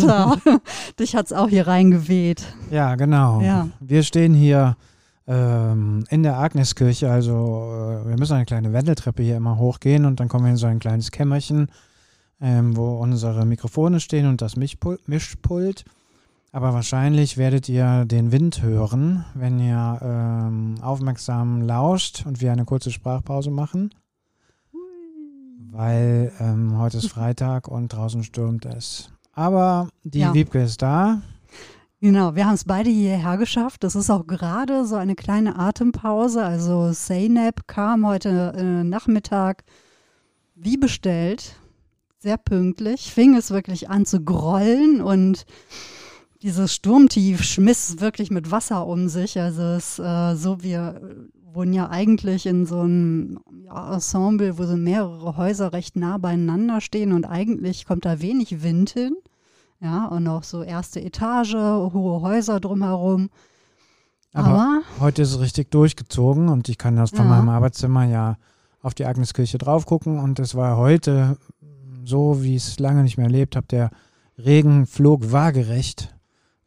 Peter, dich hat es auch hier reingeweht. Ja, genau. Ja. Wir stehen hier ähm, in der Agneskirche, also äh, wir müssen eine kleine Wendeltreppe hier immer hochgehen und dann kommen wir in so ein kleines Kämmerchen, ähm, wo unsere Mikrofone stehen und das Mischpul Mischpult. Aber wahrscheinlich werdet ihr den Wind hören, wenn ihr ähm, aufmerksam lauscht und wir eine kurze Sprachpause machen. Weil ähm, heute ist Freitag und draußen stürmt es. Aber die Ja. Wiebke ist da. Genau, wir haben es beide hierher geschafft. Das ist auch gerade so eine kleine Atempause. Also Zeynep kam heute äh, Nachmittag wie bestellt, sehr pünktlich, fing es wirklich an zu grollen und dieses Sturmtief schmiss wirklich mit Wasser um sich. Also es äh, so, wir wohnen ja eigentlich in so einem ja, Ensemble, wo so mehrere Häuser recht nah beieinander stehen und eigentlich kommt da wenig Wind hin. Ja, und auch so erste Etage, hohe Häuser drumherum. Aber, Aber, heute ist es richtig durchgezogen und ich kann das von Ja. meinem Arbeitszimmer ja auf die Agneskirche drauf gucken und es war heute so, wie ich es lange nicht mehr erlebt habe. Der Regen flog waagerecht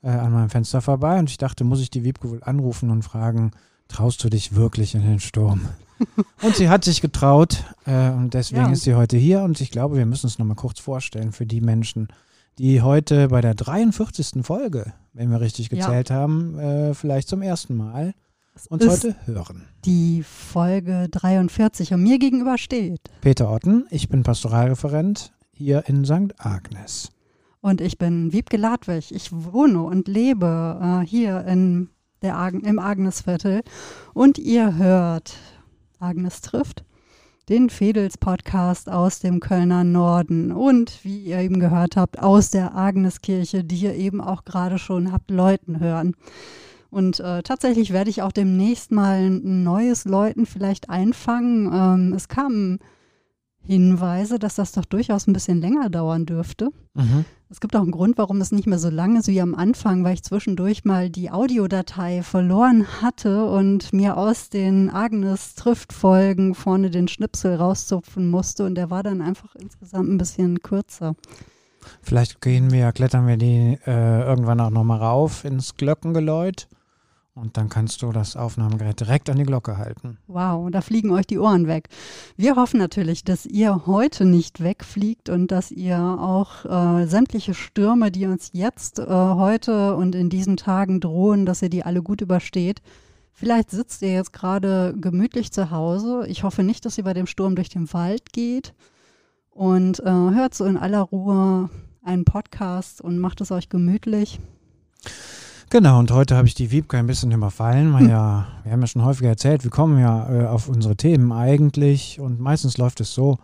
äh, an meinem Fenster vorbei und ich dachte, muss ich die Wiebke wohl anrufen und fragen, traust du dich wirklich in den Sturm? und sie hat sich getraut äh, und deswegen Ja. ist sie heute hier und ich glaube, wir müssen es nochmal kurz vorstellen für die Menschen, die heute bei der 43. Folge, wenn wir richtig Ja. gezählt haben, äh, vielleicht zum ersten Mal es uns heute hören. die Folge 43 und mir gegenüber steht. Peter Otten, ich bin Pastoralreferent hier in St. Agnes. Und ich bin Wiebke Ladwig. Ich wohne und lebe äh, hier in der Agen, im Agnesviertel. Und ihr hört Agnes trifft den Fedels-Podcast aus dem Kölner Norden. Und wie ihr eben gehört habt, aus der Agneskirche, die ihr eben auch gerade schon habt Leuten hören. Und äh, tatsächlich werde ich auch demnächst mal ein neues Läuten vielleicht einfangen. Ähm, es kamen Hinweise, dass das doch durchaus ein bisschen länger dauern dürfte. Es gibt auch einen Grund, warum es nicht mehr so lang ist wie am Anfang, weil ich zwischendurch mal die Audiodatei verloren hatte und mir aus den Agnes trifft Folgen vorne den Schnipsel rauszupfen musste und der war dann einfach insgesamt ein bisschen kürzer. Vielleicht gehen wir, klettern wir die äh, irgendwann auch nochmal rauf ins Glockengeläut und dann kannst du das Aufnahmegerät direkt an die Glocke halten. Wow, da fliegen euch die Ohren weg. Wir hoffen natürlich, dass ihr heute nicht wegfliegt und dass ihr auch äh, sämtliche Stürme, die uns jetzt äh, heute und in diesen Tagen drohen, dass ihr die alle gut übersteht. Vielleicht sitzt ihr jetzt gerade gemütlich zu Hause. Ich hoffe nicht, dass ihr bei dem Sturm durch den Wald geht und äh, hört so in aller Ruhe einen Podcast und macht es euch gemütlich. Genau, und heute habe ich die Wiebke ein bisschen überfallen, weil ja, wir haben ja schon häufiger erzählt, wir kommen ja äh, auf unsere Themen eigentlich und meistens läuft es so,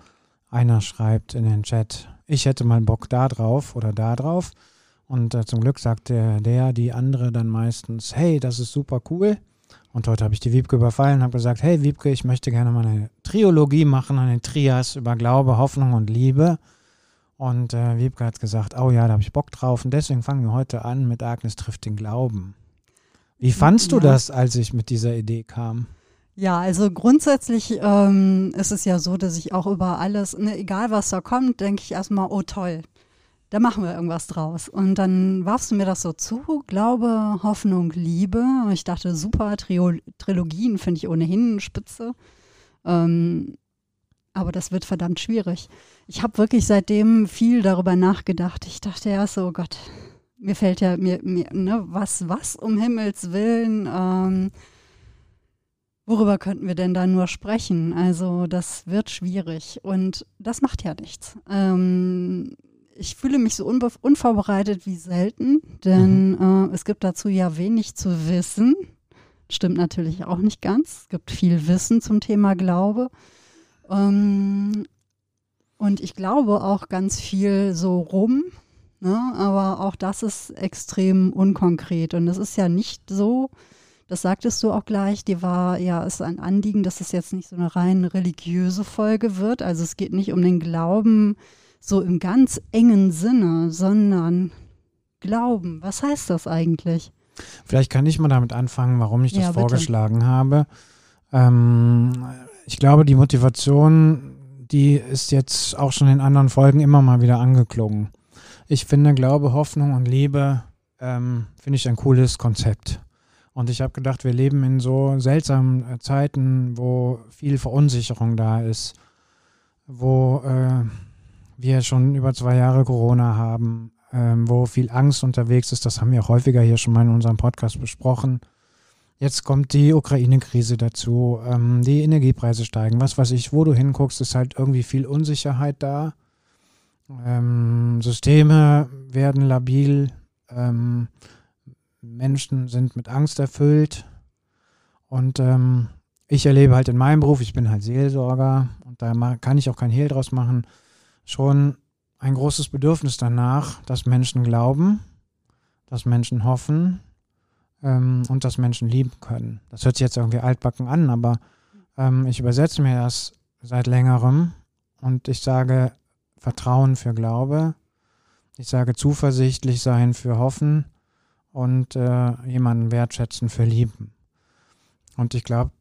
einer schreibt in den Chat, ich hätte mal Bock da drauf oder da drauf. Und äh, zum Glück sagt der, der, die andere dann meistens, hey, das ist super cool. Und heute habe ich die Wiebke überfallen und habe gesagt, hey Wiebke, ich möchte gerne mal eine Triologie machen, eine Trias über Glaube, Hoffnung und Liebe und äh, Wiebke hat gesagt, oh ja, da habe ich Bock drauf. Und deswegen fangen wir heute an mit Agnes trifft den Glauben. Wie fandst du Ja. das, als ich mit dieser Idee kam? Ja, also grundsätzlich ähm, ist es ja so, dass ich auch über alles, ne, egal was da kommt, denke ich erstmal, oh toll, da machen wir irgendwas draus. Und dann warfst du mir das so zu, Glaube, Hoffnung, Liebe. Und ich dachte, super, Trio Trilogien finde ich ohnehin spitze. Ähm, aber das wird verdammt schwierig. Ich habe wirklich seitdem viel darüber nachgedacht. Ich dachte erst so, oh Gott, mir fällt ja, mir, mir ne, was, was um Himmels Willen, ähm, worüber könnten wir denn da nur sprechen? Also das wird schwierig und das macht ja nichts. Ähm, ich fühle mich so unvorbereitet wie selten, denn äh, es gibt dazu ja wenig zu wissen. Stimmt natürlich auch nicht ganz. Es gibt viel Wissen zum Thema Glaube. Ähm, und ich glaube auch ganz viel so rum, ne? aber auch das ist extrem unkonkret. Und es ist ja nicht so, das sagtest du auch gleich, dir war ja ist ein Anliegen, dass es jetzt nicht so eine rein religiöse Folge wird. Also es geht nicht um den Glauben so im ganz engen Sinne, sondern Glauben. Was heißt das eigentlich? Vielleicht kann ich mal damit anfangen, warum ich das Ja, vorgeschlagen habe. Ähm, ich glaube, die Motivation, die ist jetzt auch schon in anderen Folgen immer mal wieder angeklungen. ich finde Glaube, Hoffnung und Liebe ähm, finde ich ein cooles Konzept. Und ich habe gedacht, wir leben in so seltsamen äh, Zeiten, wo viel Verunsicherung da ist, wo äh, wir schon über zwei Jahre Corona haben, ähm, wo viel Angst unterwegs ist. Das haben wir häufiger hier schon mal in unserem Podcast besprochen. Jetzt kommt die Ukraine-Krise dazu, ähm, die Energiepreise steigen, was weiß ich, wo du hinguckst, ist halt irgendwie viel Unsicherheit da. Ähm, Systeme werden labil, ähm, Menschen sind mit Angst erfüllt und ähm, ich erlebe halt in meinem Beruf, ich bin halt Seelsorger und da kann ich auch kein Hehl draus machen, schon ein großes Bedürfnis danach, dass Menschen glauben, dass Menschen hoffen, ähm, und dass Menschen lieben können. Das hört sich jetzt irgendwie altbacken an, aber ähm, ich übersetze mir das seit längerem und ich sage Vertrauen für Glaube, ich sage zuversichtlich sein für Hoffen und äh, jemanden wertschätzen für Lieben. Und ich glaube,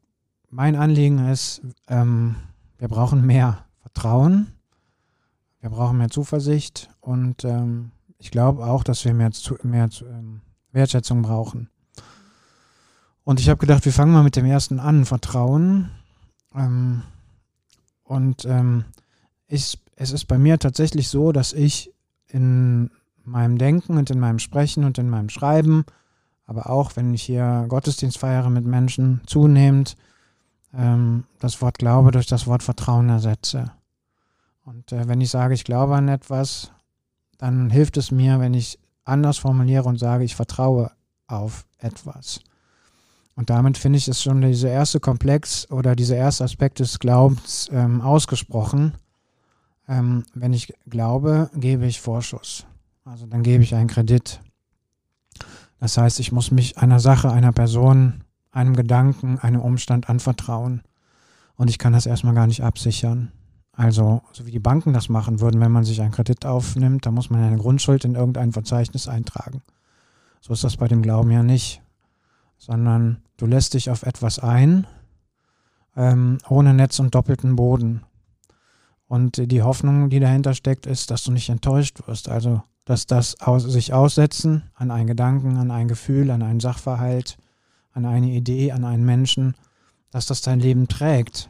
mein Anliegen ist, ähm, wir brauchen mehr Vertrauen, wir brauchen mehr Zuversicht und ähm, ich glaube auch, dass wir mehr, mehr ähm, Wertschätzung brauchen. Und ich habe gedacht, wir fangen mal mit dem ersten an, Vertrauen. Ähm, und ähm, ich, es ist bei mir tatsächlich so, dass ich in meinem Denken und in meinem Sprechen und in meinem Schreiben, aber auch wenn ich hier Gottesdienst feiere mit Menschen, zunehmend ähm, das Wort Glaube durch das Wort Vertrauen ersetze. Und äh, wenn ich sage, ich glaube an etwas, dann hilft es mir, wenn ich anders formuliere und sage, ich vertraue auf etwas. Und damit finde ich es schon dieser erste Komplex oder dieser erste Aspekt des Glaubens ähm, ausgesprochen. Ähm, wenn ich glaube, gebe ich Vorschuss. Also dann gebe ich einen Kredit. Das heißt, ich muss mich einer Sache, einer Person, einem Gedanken, einem Umstand anvertrauen. Und ich kann das erstmal gar nicht absichern. Also, so wie die Banken das machen würden, wenn man sich einen Kredit aufnimmt, da muss man eine Grundschuld in irgendein Verzeichnis eintragen. So ist das bei dem Glauben ja nicht sondern du lässt dich auf etwas ein, ähm, ohne Netz und doppelten Boden. Und die Hoffnung, die dahinter steckt, ist, dass du nicht enttäuscht wirst. Also, dass das aus, sich aussetzen an einen Gedanken, an ein Gefühl, an einen Sachverhalt, an eine Idee, an einen Menschen, dass das dein Leben trägt.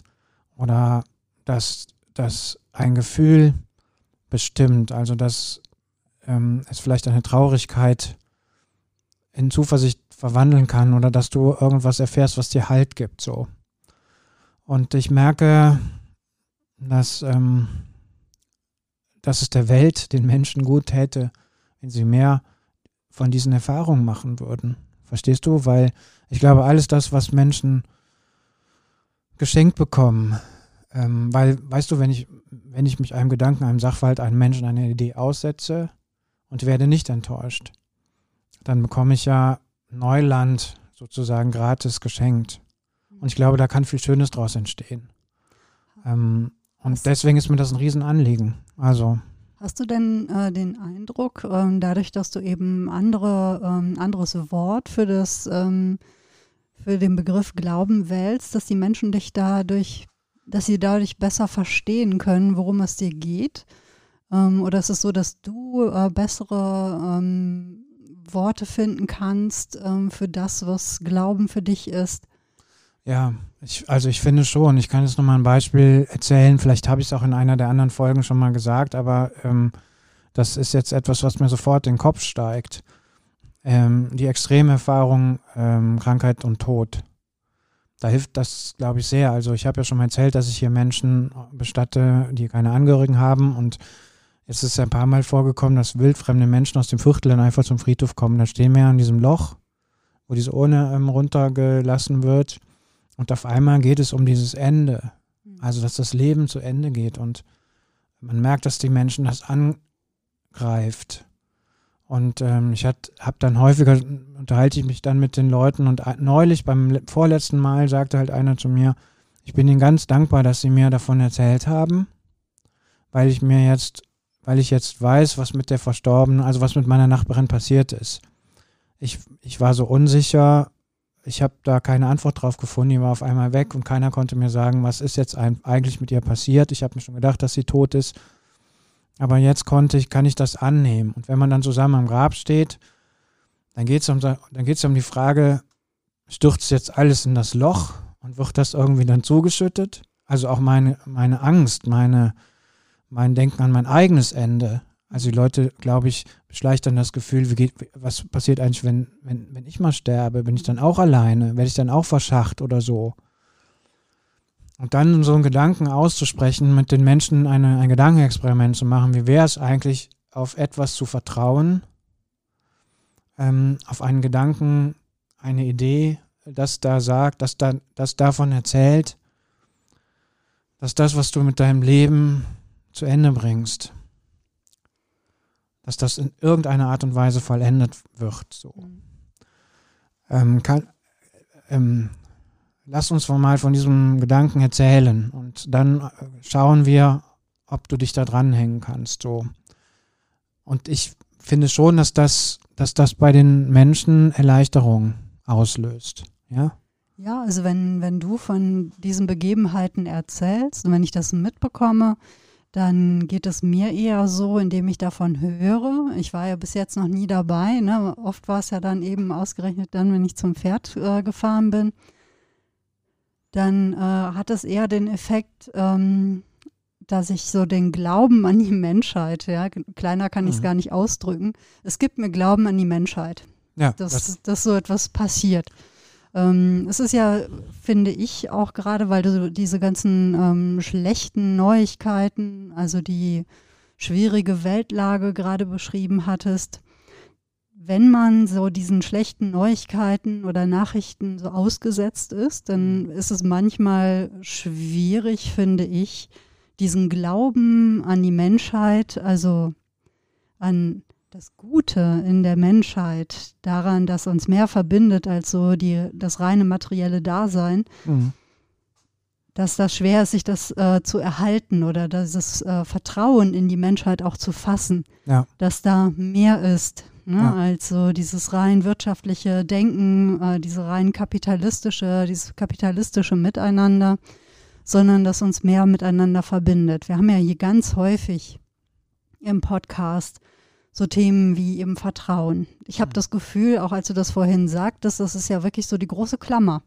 Oder dass das ein Gefühl bestimmt. Also, dass ähm, es vielleicht eine Traurigkeit in Zuversicht verwandeln kann oder dass du irgendwas erfährst, was dir Halt gibt. So. Und ich merke, dass, ähm, dass es der Welt, den Menschen gut täte, wenn sie mehr von diesen Erfahrungen machen würden. Verstehst du? Weil ich glaube, alles das, was Menschen geschenkt bekommen, ähm, weil, weißt du, wenn ich, wenn ich mich einem Gedanken, einem Sachverhalt, einem Menschen, einer Idee aussetze und werde nicht enttäuscht, dann bekomme ich ja Neuland sozusagen gratis geschenkt. Und ich glaube, da kann viel Schönes draus entstehen. Ähm, und deswegen ist mir das ein Riesenanliegen. Also. Hast du denn äh, den Eindruck, ähm, dadurch, dass du eben andere, ähm, anderes Wort für das, ähm, für den Begriff Glauben wählst, dass die Menschen dich dadurch, dass sie dadurch besser verstehen können, worum es dir geht? Ähm, oder ist es so, dass du äh, bessere ähm, Worte finden kannst ähm, für das, was Glauben für dich ist. Ja, ich, also ich finde schon, ich kann jetzt nochmal ein Beispiel erzählen, vielleicht habe ich es auch in einer der anderen Folgen schon mal gesagt, aber ähm, das ist jetzt etwas, was mir sofort in den Kopf steigt. Ähm, die extreme Erfahrung ähm, Krankheit und Tod. Da hilft das, glaube ich, sehr. Also ich habe ja schon mal erzählt, dass ich hier Menschen bestatte, die keine Angehörigen haben und es ist ein paar Mal vorgekommen, dass wildfremde Menschen aus dem Viertel dann einfach zum Friedhof kommen. Da stehen wir an diesem Loch, wo diese Urne ähm, runtergelassen wird. Und auf einmal geht es um dieses Ende. Mhm. Also, dass das Leben zu Ende geht. Und man merkt, dass die Menschen das angreift. Und ähm, ich habe dann häufiger, unterhalte ich mich dann mit den Leuten. Und neulich, beim vorletzten Mal, sagte halt einer zu mir, ich bin ihnen ganz dankbar, dass sie mir davon erzählt haben, weil ich mir jetzt weil ich jetzt weiß, was mit der Verstorbenen, also was mit meiner Nachbarin passiert ist. Ich, ich war so unsicher, ich habe da keine Antwort drauf gefunden, die war auf einmal weg und keiner konnte mir sagen, was ist jetzt eigentlich mit ihr passiert. Ich habe mir schon gedacht, dass sie tot ist. Aber jetzt konnte ich, kann ich das annehmen. Und wenn man dann zusammen am Grab steht, dann geht es um, um die Frage, stürzt jetzt alles in das Loch und wird das irgendwie dann zugeschüttet? Also auch meine, meine Angst, meine, mein Denken an mein eigenes Ende. Also die Leute, glaube ich, beschleicht dann das Gefühl, wie geht, was passiert eigentlich, wenn, wenn, wenn ich mal sterbe? Bin ich dann auch alleine? Werde ich dann auch verschacht oder so? Und dann so einen Gedanken auszusprechen, mit den Menschen eine, ein Gedankenexperiment zu machen, wie wäre es eigentlich, auf etwas zu vertrauen, ähm, auf einen Gedanken, eine Idee, das da sagt, das, da, das davon erzählt, dass das, was du mit deinem Leben zu Ende bringst, dass das in irgendeiner Art und Weise vollendet wird. So. Mhm. Ähm, kann, ähm, lass uns mal von diesem Gedanken erzählen und dann äh, schauen wir, ob du dich da dranhängen kannst. So. Und ich finde schon, dass das, dass das bei den Menschen Erleichterung auslöst. Ja? Ja, also wenn, wenn du von diesen Begebenheiten erzählst und wenn ich das mitbekomme, dann geht es mir eher so, indem ich davon höre. Ich war ja bis jetzt noch nie dabei. Ne? Oft war es ja dann eben ausgerechnet dann, wenn ich zum Pferd äh, gefahren bin. Dann äh, hat es eher den Effekt, ähm, dass ich so den Glauben an die Menschheit, ja, kleiner kann ich es mhm. gar nicht ausdrücken. Es gibt mir Glauben an die Menschheit. Ja, dass, das dass so etwas passiert. Ähm, es ist ja, finde ich, auch gerade, weil du diese ganzen ähm, schlechten Neuigkeiten, also die schwierige Weltlage gerade beschrieben hattest, wenn man so diesen schlechten Neuigkeiten oder Nachrichten so ausgesetzt ist, dann mhm. ist es manchmal schwierig, finde ich, diesen Glauben an die Menschheit, also an das Gute in der Menschheit, daran, dass uns mehr verbindet als so die, das reine materielle Dasein, mhm. dass das schwer ist, sich das äh, zu erhalten oder dieses äh, Vertrauen in die Menschheit auch zu fassen, ja. dass da mehr ist. Ne, ja. als so dieses rein wirtschaftliche Denken, äh, diese rein kapitalistische, dieses kapitalistische Miteinander, sondern dass uns mehr miteinander verbindet. Wir haben ja hier ganz häufig im Podcast so Themen wie eben Vertrauen. Ich habe das Gefühl, auch als du das vorhin sagtest, das ist ja wirklich so die große Klammer.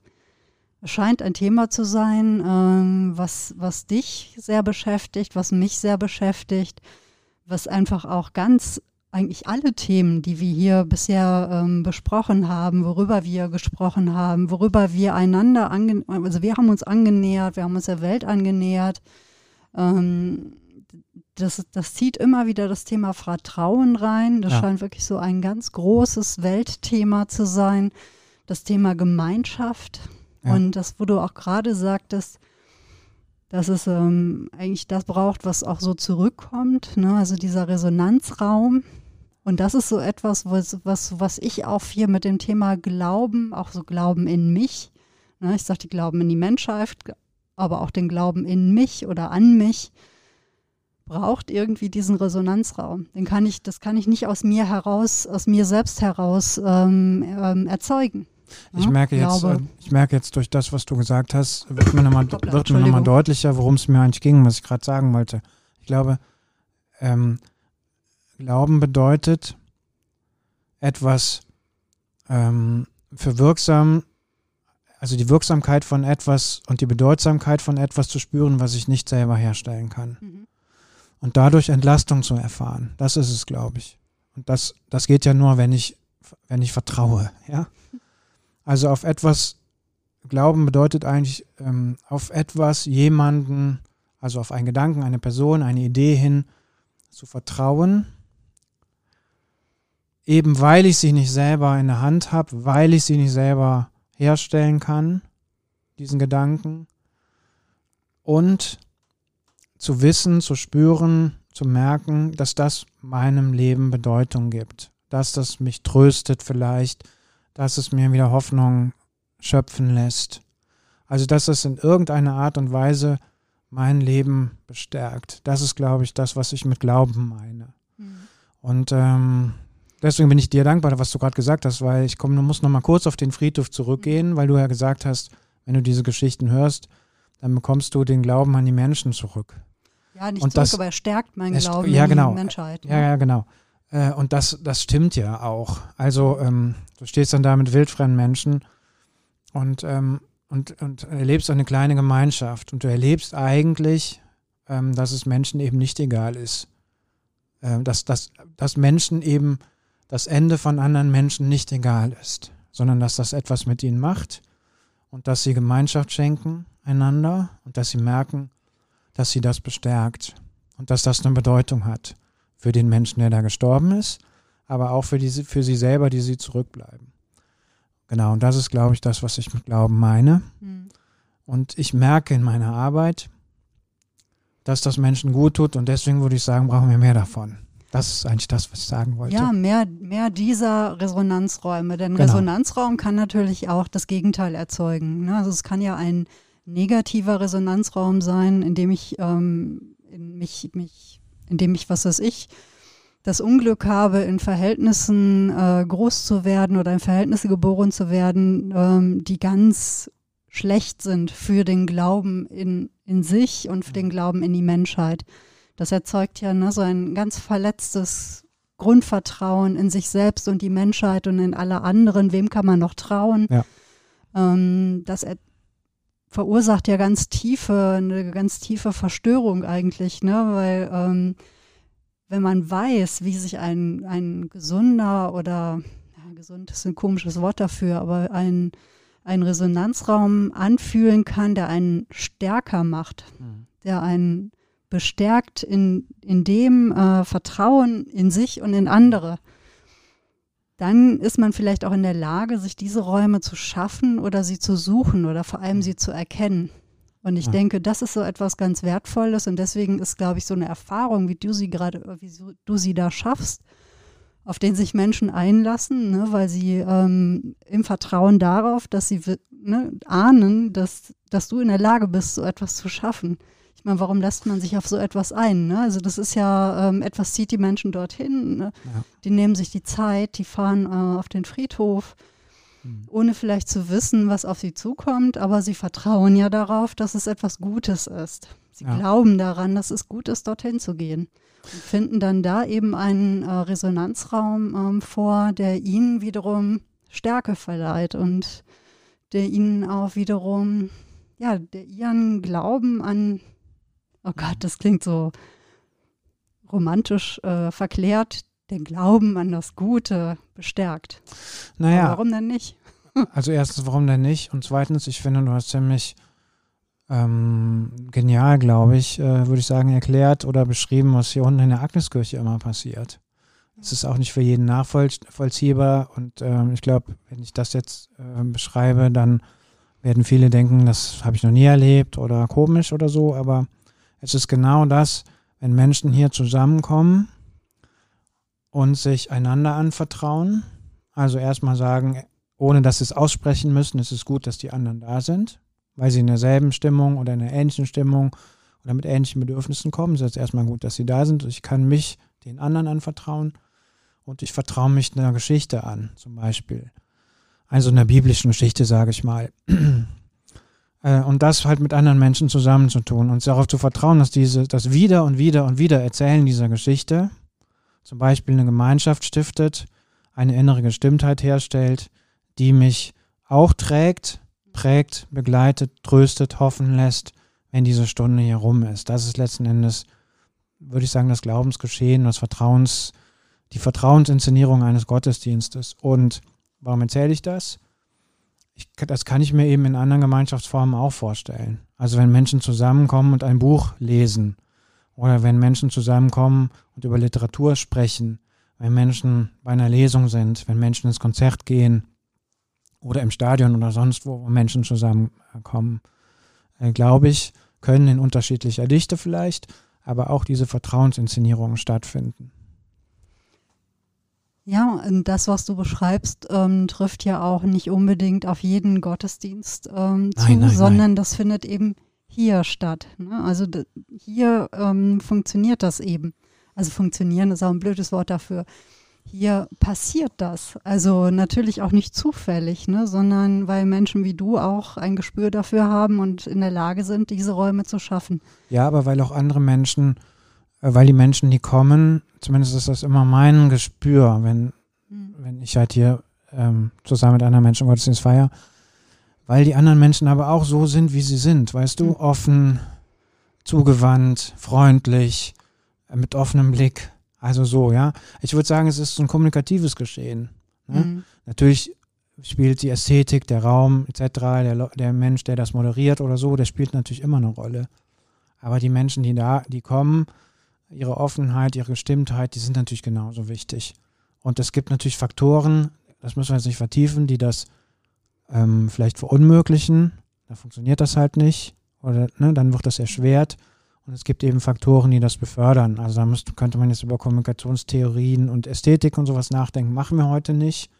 Es scheint ein Thema zu sein, ähm, was, was dich sehr beschäftigt, was mich sehr beschäftigt, was einfach auch ganz eigentlich alle Themen, die wir hier bisher ähm, besprochen haben, worüber wir gesprochen haben, worüber wir einander, also wir haben uns angenähert, wir haben uns der Welt angenähert, ähm, das, das zieht immer wieder das Thema Vertrauen rein. Das ja. scheint wirklich so ein ganz großes Weltthema zu sein. Das Thema Gemeinschaft. Ja. Und das, wo du auch gerade sagtest, dass es ähm, eigentlich das braucht, was auch so zurückkommt. Ne? Also dieser Resonanzraum. Und das ist so etwas, was, was, was ich auch hier mit dem Thema Glauben, auch so Glauben in mich, ne? ich sage die Glauben in die Menschheit, aber auch den Glauben in mich oder an mich, braucht irgendwie diesen Resonanzraum. Den kann ich, das kann ich nicht aus mir heraus, aus mir selbst heraus ähm, ähm, erzeugen. Ich, ja, merke jetzt, äh, ich merke jetzt durch das, was du gesagt hast, wird mir nochmal noch deutlicher, worum es mir eigentlich ging, was ich gerade sagen wollte. Ich glaube, ähm, Glauben bedeutet, etwas ähm, für wirksam, also die Wirksamkeit von etwas und die Bedeutsamkeit von etwas zu spüren, was ich nicht selber herstellen kann. Mhm und dadurch Entlastung zu erfahren. Das ist es, glaube ich. Und das, das geht ja nur, wenn ich, wenn ich vertraue, ja. Also auf etwas glauben bedeutet eigentlich ähm, auf etwas jemanden, also auf einen Gedanken, eine Person, eine Idee hin zu vertrauen, eben weil ich sie nicht selber in der Hand habe, weil ich sie nicht selber herstellen kann, diesen Gedanken, und zu wissen, zu spüren, zu merken, dass das meinem Leben Bedeutung gibt, dass das mich tröstet vielleicht, dass es mir wieder Hoffnung schöpfen lässt. Also dass es in irgendeiner Art und Weise mein Leben bestärkt. Das ist, glaube ich, das, was ich mit Glauben meine. Mhm. Und ähm, deswegen bin ich dir dankbar, was du gerade gesagt hast, weil ich komme, muss noch mal kurz auf den Friedhof zurückgehen, mhm. weil du ja gesagt hast, wenn du diese Geschichten hörst, dann bekommst du den Glauben an die Menschen zurück. Ja, nicht und zurück, das, aber er stärkt meinen Glauben ja, in genau. die Menschheit. Ja, ja, genau. Äh, und das, das stimmt ja auch. Also ähm, du stehst dann da mit wildfremden Menschen und, ähm, und, und erlebst eine kleine Gemeinschaft und du erlebst eigentlich, ähm, dass es Menschen eben nicht egal ist. Ähm, dass, dass, dass Menschen eben das Ende von anderen Menschen nicht egal ist, sondern dass das etwas mit ihnen macht und dass sie Gemeinschaft schenken einander und dass sie merken, dass sie das bestärkt und dass das eine Bedeutung hat für den Menschen, der da gestorben ist, aber auch für, diese, für sie selber, die sie zurückbleiben. Genau, und das ist, glaube ich, das, was ich mit Glauben meine. Hm. Und ich merke in meiner Arbeit, dass das Menschen gut tut und deswegen würde ich sagen, brauchen wir mehr davon. Das ist eigentlich das, was ich sagen wollte. Ja, mehr, mehr dieser Resonanzräume. Denn Genau. Resonanzraum kann natürlich auch das Gegenteil erzeugen. Ne? Also es kann ja ein negativer Resonanzraum sein, in dem ich, ähm, in mich, mich, in dem ich, was weiß ich, das Unglück habe, in Verhältnissen äh, groß zu werden oder in Verhältnisse geboren zu werden, ähm, die ganz schlecht sind für den Glauben in, in sich und für den Glauben in die Menschheit. Das erzeugt ja ne, so ein ganz verletztes Grundvertrauen in sich selbst und die Menschheit und in alle anderen. Wem kann man noch trauen? Ja. Ähm, das er verursacht ja ganz tiefe, eine ganz tiefe Verstörung eigentlich, ne? Weil ähm, wenn man weiß, wie sich ein, ein gesunder oder ja, gesund ist ein komisches Wort dafür, aber ein, ein Resonanzraum anfühlen kann, der einen stärker macht, Mhm. der einen bestärkt in, in dem äh, Vertrauen in sich und in andere, dann ist man vielleicht auch in der Lage, sich diese Räume zu schaffen oder sie zu suchen oder vor allem sie zu erkennen. Und ich Ja. denke, das ist so etwas ganz Wertvolles und deswegen ist, glaube ich, so eine Erfahrung, wie du sie gerade, wie du sie da schaffst, auf den sich Menschen einlassen, ne, weil sie ähm, im Vertrauen darauf, dass sie ne, ahnen, dass, dass du in der Lage bist, so etwas zu schaffen. Ich meine, warum lässt man sich auf so etwas ein? Ne? Also das ist ja, ähm, etwas zieht die Menschen dorthin. Ne? Ja. Die nehmen sich die Zeit, die fahren äh, auf den Friedhof, Mhm. ohne vielleicht zu wissen, was auf sie zukommt, aber sie vertrauen ja darauf, dass es etwas Gutes ist. Sie Ja. glauben daran, dass es gut ist, dorthin zu gehen. Und finden dann da eben einen äh, Resonanzraum ähm, vor, der ihnen wiederum Stärke verleiht und der ihnen auch wiederum, ja, der ihren Glauben an, oh Gott, das klingt so romantisch äh, verklärt, den Glauben an das Gute bestärkt. Aber Naja, warum denn nicht? also erstens, warum denn nicht? Und zweitens, ich finde, du hast ziemlich ähm, genial, glaube ich, äh, würde ich sagen, erklärt oder beschrieben, was hier unten in der Agneskirche immer passiert. Es ist auch nicht für jeden nachvollziehbar und ähm, ich glaube, wenn ich das jetzt äh, beschreibe, dann werden viele denken, das habe ich noch nie erlebt oder komisch oder so, aber es ist genau das, wenn Menschen hier zusammenkommen und sich einander anvertrauen, also erstmal sagen, ohne dass sie es aussprechen müssen, es ist gut, dass die anderen da sind, weil sie in derselben Stimmung oder in einer ähnlichen Stimmung oder mit ähnlichen Bedürfnissen kommen. Es ist erstmal gut, dass sie da sind. Ich kann mich den anderen anvertrauen und ich vertraue mich einer Geschichte an, zum Beispiel. Also einer biblischen Geschichte, sage ich mal. Äh, Und das halt mit anderen Menschen zusammenzutun und darauf zu vertrauen, dass diese, das wieder und wieder und wieder erzählen dieser Geschichte zum Beispiel eine Gemeinschaft stiftet, eine innere Gestimmtheit herstellt, die mich auch trägt, prägt, begleitet, tröstet, hoffen lässt, wenn diese Stunde hier rum ist. Das ist letzten Endes, würde ich sagen, das Glaubensgeschehen, das Vertrauens, die Vertrauensinszenierung eines Gottesdienstes. Und warum erzähle ich das? Ich, das kann ich mir eben in anderen Gemeinschaftsformen auch vorstellen. Also wenn Menschen zusammenkommen und ein Buch lesen oder wenn Menschen zusammenkommen und über Literatur sprechen, wenn Menschen bei einer Lesung sind, wenn Menschen ins Konzert gehen oder im Stadion oder sonst wo, wo Menschen zusammenkommen, äh, glaube ich, können in unterschiedlicher Dichte vielleicht, aber auch diese Vertrauensinszenierungen stattfinden. Ja, und das, was du beschreibst, ähm, trifft ja auch nicht unbedingt auf jeden Gottesdienst ähm, zu, Nein, nein, sondern das findet eben hier statt. Ne? Also hier ähm, funktioniert das eben. Also funktionieren ist auch ein blödes Wort dafür. hier passiert das. Also natürlich auch nicht zufällig, ne, sondern weil Menschen wie du auch ein Gespür dafür haben und in der Lage sind, diese Räume zu schaffen. Ja, aber weil auch andere Menschen, weil die Menschen, die kommen, zumindest ist das immer mein Gespür, wenn, mhm. wenn ich halt hier ähm, zusammen mit anderen Menschen Gottesdienst feiere, weil die anderen Menschen aber auch so sind, wie sie sind, weißt du, mhm. offen, zugewandt, freundlich, äh, mit offenem Blick. Also so, ja. Ich würde sagen, es ist so ein kommunikatives Geschehen. Ne? Mhm. Natürlich spielt die Ästhetik, der Raum etc., der, der Mensch, der das moderiert oder so, der spielt natürlich immer eine Rolle. Aber die Menschen, die da, die kommen, ihre Offenheit, ihre Gestimmtheit, die sind natürlich genauso wichtig. Und es gibt natürlich Faktoren, das müssen wir jetzt nicht vertiefen, die das ähm, vielleicht verunmöglichen. Da funktioniert das halt nicht. Oder ne, dann wird das erschwert. Und es gibt eben Faktoren, die das befördern. Also da müsste, könnte man jetzt über Kommunikationstheorien und Ästhetik und sowas nachdenken. Machen wir heute nicht.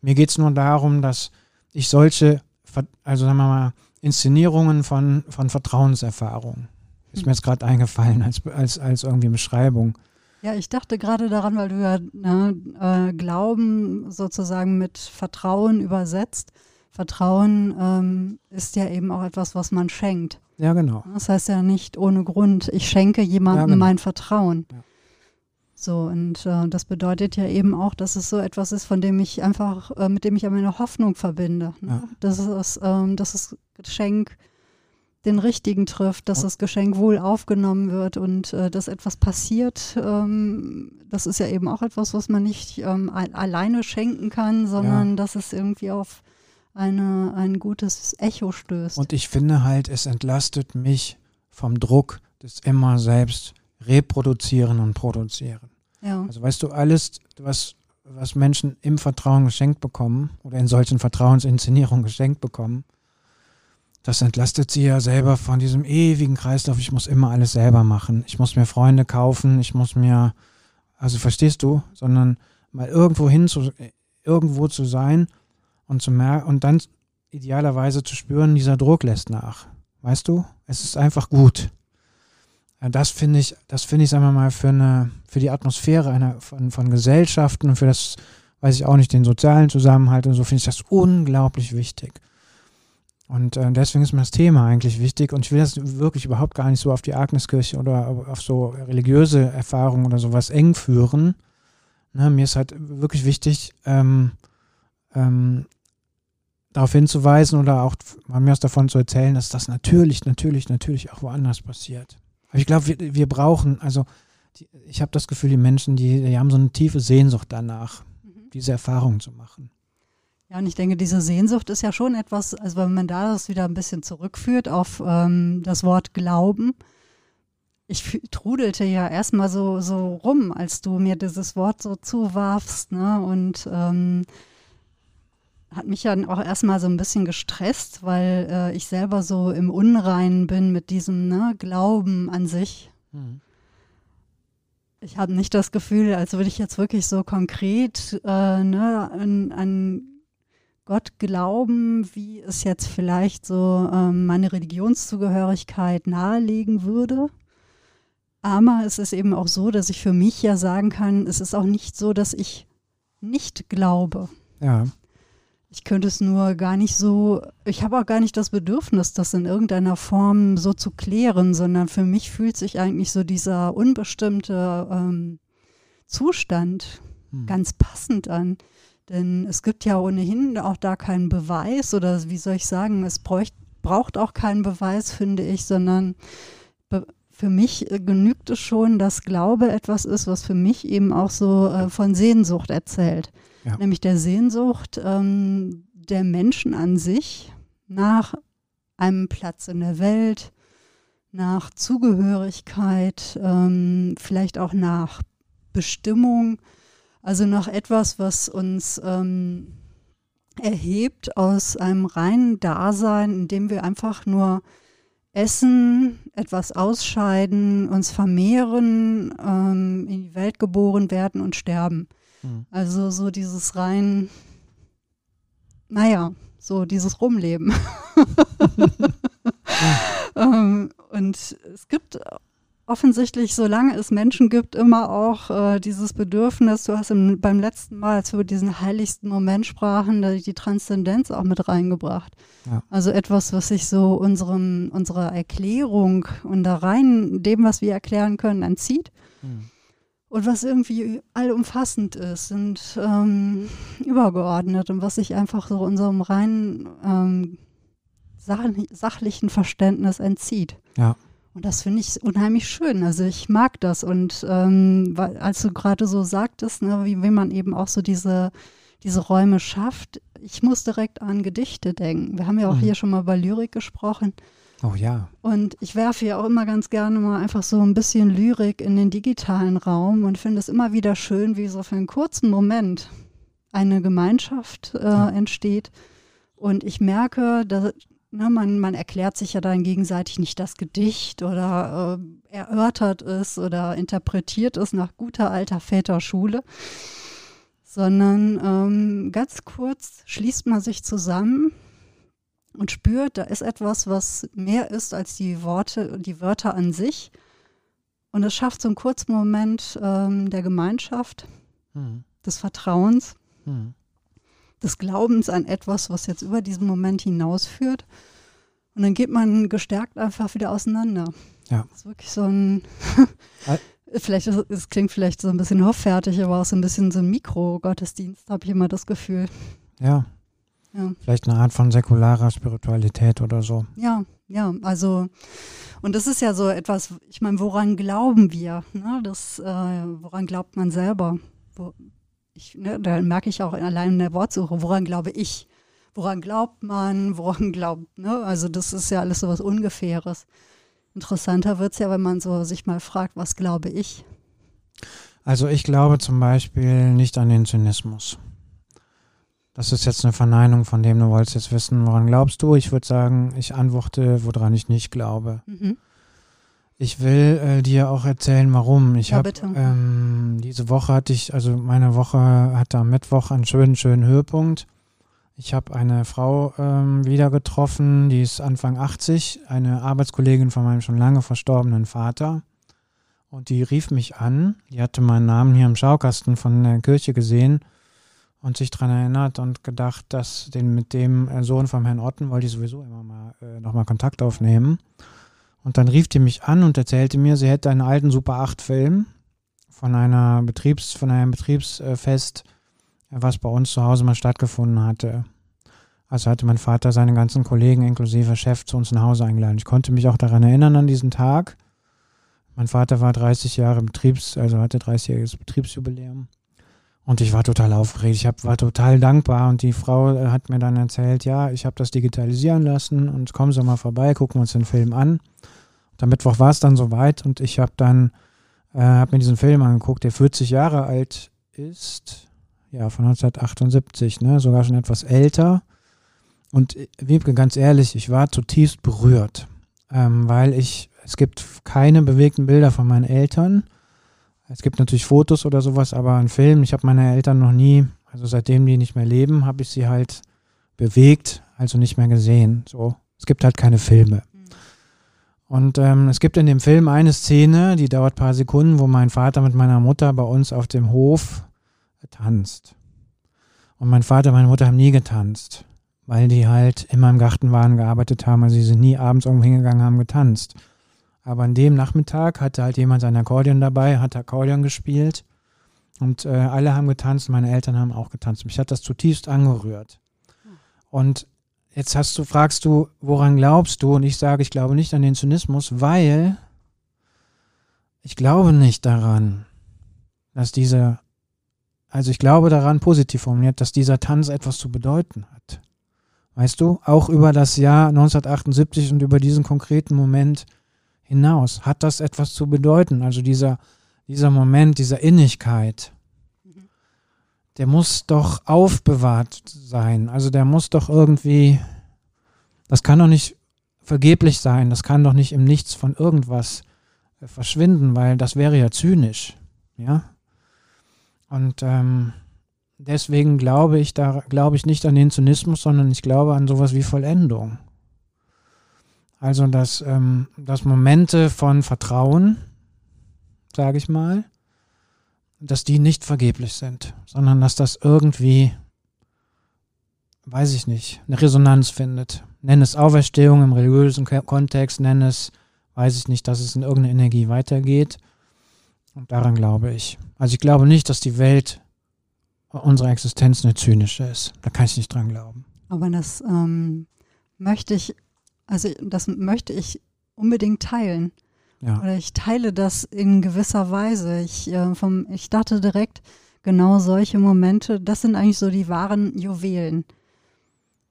Mir geht es nur darum, dass ich solche, also sagen wir mal, Inszenierungen von, von Vertrauenserfahrungen, ist mir jetzt gerade eingefallen als, als, als irgendwie Beschreibung. Ja, ich dachte gerade daran, weil du ja ne, äh, Glauben sozusagen mit Vertrauen übersetzt. Vertrauen ähm, ist ja eben auch etwas, was man schenkt. Ja, genau. Das heißt ja nicht ohne Grund, ich schenke jemandem ja, genau. mein Vertrauen. Ja. So, und äh, das bedeutet ja eben auch, dass es so etwas ist, von dem ich einfach, äh, mit dem ich meine Hoffnung verbinde. Ne? Ja. Dass, es, ähm, dass das Geschenk den richtigen trifft, dass das Geschenk wohl aufgenommen wird und äh, dass etwas passiert. Ähm, das ist ja eben auch etwas, was man nicht ähm, alleine schenken kann, sondern ja. dass es irgendwie auf eine, ein gutes Echo stößt. Und ich finde halt, es entlastet mich vom Druck des immer selbst reproduzieren und produzieren. Ja. Also weißt du, alles, was, was Menschen im Vertrauen geschenkt bekommen oder in solchen Vertrauensinszenierungen geschenkt bekommen, das entlastet sie ja selber von diesem ewigen Kreislauf. Ich muss immer alles selber machen. Ich muss mir Freunde kaufen. Ich muss mir, also verstehst du, sondern mal irgendwo hin zu, irgendwo zu sein und zu merken und dann idealerweise zu spüren, dieser Druck lässt nach. Weißt du? Es ist einfach gut. Das finde ich, das finde ich, sagen wir mal, für eine, für die Atmosphäre einer, von, von Gesellschaften und für das, weiß ich auch nicht, den sozialen Zusammenhalt und so finde ich das unglaublich wichtig. Und äh, deswegen ist mir das Thema eigentlich wichtig und ich will das wirklich überhaupt gar nicht so auf die Agneskirche oder auf so religiöse Erfahrungen oder sowas eng führen. Ne, mir ist halt wirklich wichtig, ähm, ähm, darauf hinzuweisen oder auch mal mir was davon zu erzählen, dass das natürlich, natürlich, natürlich auch woanders passiert. Aber ich glaube, wir, wir brauchen, also die, ich habe das Gefühl, die Menschen, die, die haben so eine tiefe Sehnsucht danach, mhm. diese Erfahrungen zu machen. Ja, und ich denke, diese Sehnsucht ist ja schon etwas, also wenn man da das wieder ein bisschen zurückführt auf ähm, das Wort Glauben. Ich trudelte ja erstmal so, so rum, als du mir dieses Wort so zuwarfst, ne? Und ähm, hat mich ja auch erstmal so ein bisschen gestresst, weil äh, ich selber so im Unreinen bin mit diesem ne, Glauben an sich. Mhm. Ich habe nicht das Gefühl, als würde ich jetzt wirklich so konkret äh, ne, an, an Gott glauben, wie es jetzt vielleicht so ähm, meine Religionszugehörigkeit nahelegen würde. Aber es ist eben auch so, dass ich für mich ja sagen kann, es ist auch nicht so, dass ich nicht glaube. Ja. Ich könnte es nur gar nicht so, ich habe auch gar nicht das Bedürfnis, das in irgendeiner Form so zu klären, sondern für mich fühlt sich eigentlich so dieser unbestimmte ähm, Zustand hm. ganz passend an. Denn es gibt ja ohnehin auch da keinen Beweis oder wie soll ich sagen, es bräucht, braucht auch keinen Beweis, finde ich, sondern für mich genügt es schon, dass Glaube etwas ist, was für mich eben auch so äh, von Sehnsucht erzählt. Ja. Nämlich der Sehnsucht ähm, der Menschen an sich nach einem Platz in der Welt, nach Zugehörigkeit, ähm, vielleicht auch nach Bestimmung also noch etwas, was uns ähm, erhebt aus einem reinen Dasein, in dem wir einfach nur essen, etwas ausscheiden, uns vermehren, ähm, in die Welt geboren werden und sterben. Mhm. Also so dieses rein, naja, so dieses Rumleben. ähm, und es gibt offensichtlich, solange es Menschen gibt, immer auch äh, dieses Bedürfnis, du hast im, beim letzten Mal, als wir über diesen heiligsten Moment sprachen, die Transzendenz auch mit reingebracht. Ja. Also etwas, was sich so unserem, unserer Erklärung und da rein dem, was wir erklären können, entzieht. Mhm. Und was irgendwie allumfassend ist und ähm, übergeordnet und was sich einfach so unserem rein ähm, sachlichen Verständnis entzieht. Ja. Und das finde ich unheimlich schön. Also ich mag das. Und ähm, weil, als du gerade so sagtest, ne, wie, wie man eben auch so diese, diese Räume schafft, ich muss direkt an Gedichte denken. Wir haben ja auch mhm. hier schon mal über Lyrik gesprochen. Oh ja. Und ich werfe ja auch immer ganz gerne mal einfach so ein bisschen Lyrik in den digitalen Raum und finde es immer wieder schön, wie so für einen kurzen Moment eine Gemeinschaft äh, ja. entsteht. Und ich merke, dass, Ne, man, man erklärt sich ja dann gegenseitig nicht das Gedicht oder äh, erörtert es oder interpretiert es nach guter alter Väterschule, sondern ähm, ganz kurz schließt man sich zusammen und spürt, da ist etwas, was mehr ist als die Worte, die Wörter an sich. Und es schafft so einen kurzen Moment ähm, der Gemeinschaft, mhm. des Vertrauens. Mhm des Glaubens an etwas, was jetzt über diesen Moment hinausführt. Und dann geht man gestärkt einfach wieder auseinander. Ja. Das ist wirklich so ein, vielleicht, es klingt vielleicht so ein bisschen hoffärtig, aber auch so ein bisschen so ein Mikro-Gottesdienst, habe ich immer das Gefühl. Ja. ja. Vielleicht eine Art von säkularer Spiritualität oder so. Ja, ja, also und das ist ja so etwas, ich meine, woran glauben wir? Ne? Das, äh, woran glaubt man selber? Wo, ich, ne, da merke ich auch allein in der Wortsuche, woran glaube ich? Woran glaubt man? Woran glaubt, ne? Also das ist ja alles so was Ungefähres. Interessanter wird es ja, wenn man so sich mal fragt, was glaube ich? Also ich glaube zum Beispiel nicht an den Zynismus. Das ist jetzt eine Verneinung von dem, du wolltest jetzt wissen, woran glaubst du? Ich würde sagen, ich antworte, woran ich nicht glaube. Mhm. Ich will äh, dir auch erzählen, warum. Ich ja, habe ähm, diese Woche hatte ich, also meine Woche hatte am Mittwoch einen schönen, schönen Höhepunkt. Ich habe eine Frau ähm, wieder getroffen, die ist Anfang 80, eine Arbeitskollegin von meinem schon lange verstorbenen Vater. Und die rief mich an. Die hatte meinen Namen hier im Schaukasten von der Kirche gesehen und sich daran erinnert und gedacht, dass den mit dem äh, Sohn von Herrn Otten wollte ich sowieso immer mal äh, nochmal Kontakt aufnehmen. Und dann rief die mich an und erzählte mir, sie hätte einen alten Super 8 Film von einer Betriebs, von einem Betriebsfest, was bei uns zu Hause mal stattgefunden hatte. Also hatte mein Vater seine ganzen Kollegen inklusive Chef zu uns nach Hause eingeladen. Ich konnte mich auch daran erinnern an diesen Tag. Mein Vater war 30 Jahre Betriebs, also hatte 30-jähriges Betriebsjubiläum. Und ich war total aufgeregt. Ich hab, war total dankbar. Und die Frau äh, hat mir dann erzählt, ja, ich habe das digitalisieren lassen und kommen Sie mal vorbei, gucken wir uns den Film an. Am Mittwoch war es dann soweit und ich habe dann, äh, habe mir diesen Film angeguckt, der 40 Jahre alt ist. Ja, von 1978, ne, sogar schon etwas älter. Und äh, Wiebke, ganz ehrlich, ich war zutiefst berührt, ähm, weil ich, es gibt keine bewegten Bilder von meinen Eltern. Es gibt natürlich Fotos oder sowas, aber ein Film, ich habe meine Eltern noch nie, also seitdem die nicht mehr leben, habe ich sie halt bewegt, also nicht mehr gesehen. So, es gibt halt keine Filme. Und ähm, es gibt in dem Film eine Szene, die dauert ein paar Sekunden, wo mein Vater mit meiner Mutter bei uns auf dem Hof tanzt. Und mein Vater und meine Mutter haben nie getanzt, weil die halt immer im Garten waren, gearbeitet haben. Also sie sind nie abends irgendwo hingegangen, haben getanzt. Aber an dem Nachmittag hatte halt jemand sein Akkordeon dabei, hat Akkordeon gespielt und äh, alle haben getanzt, meine Eltern haben auch getanzt. Mich hat das zutiefst angerührt. Und jetzt hast du, fragst du, woran glaubst du? Und ich sage, ich glaube nicht an den Zynismus, weil ich glaube nicht daran, dass diese, also ich glaube daran, positiv formuliert, dass dieser Tanz etwas zu bedeuten hat. Weißt du, auch über das Jahr 1978 und über diesen konkreten Moment hinaus hat das etwas zu bedeuten. Also dieser, dieser Moment, dieser Innigkeit, der muss doch aufbewahrt sein. Also der muss doch irgendwie, das kann doch nicht vergeblich sein, das kann doch nicht im Nichts von irgendwas äh, verschwinden, weil das wäre ja zynisch. Ja. Und ähm, deswegen glaube ich da, glaube ich nicht an den Zynismus, sondern ich glaube an sowas wie Vollendung. Also dass, ähm, dass Momente von Vertrauen, sage ich mal, dass die nicht vergeblich sind, sondern dass das irgendwie, weiß ich nicht, eine Resonanz findet. Nenn es Auferstehung im religiösen Kontext, nenn es, weiß ich nicht, dass es in irgendeine Energie weitergeht. Und daran glaube ich. Also ich glaube nicht, dass die Welt unsere Existenz eine zynische ist. Da kann ich nicht dran glauben. Aber das ähm, möchte ich, also das möchte ich unbedingt teilen. Ja. Oder ich teile das in gewisser Weise. Ich, äh, vom, ich dachte direkt, genau solche Momente, das sind eigentlich so die wahren Juwelen.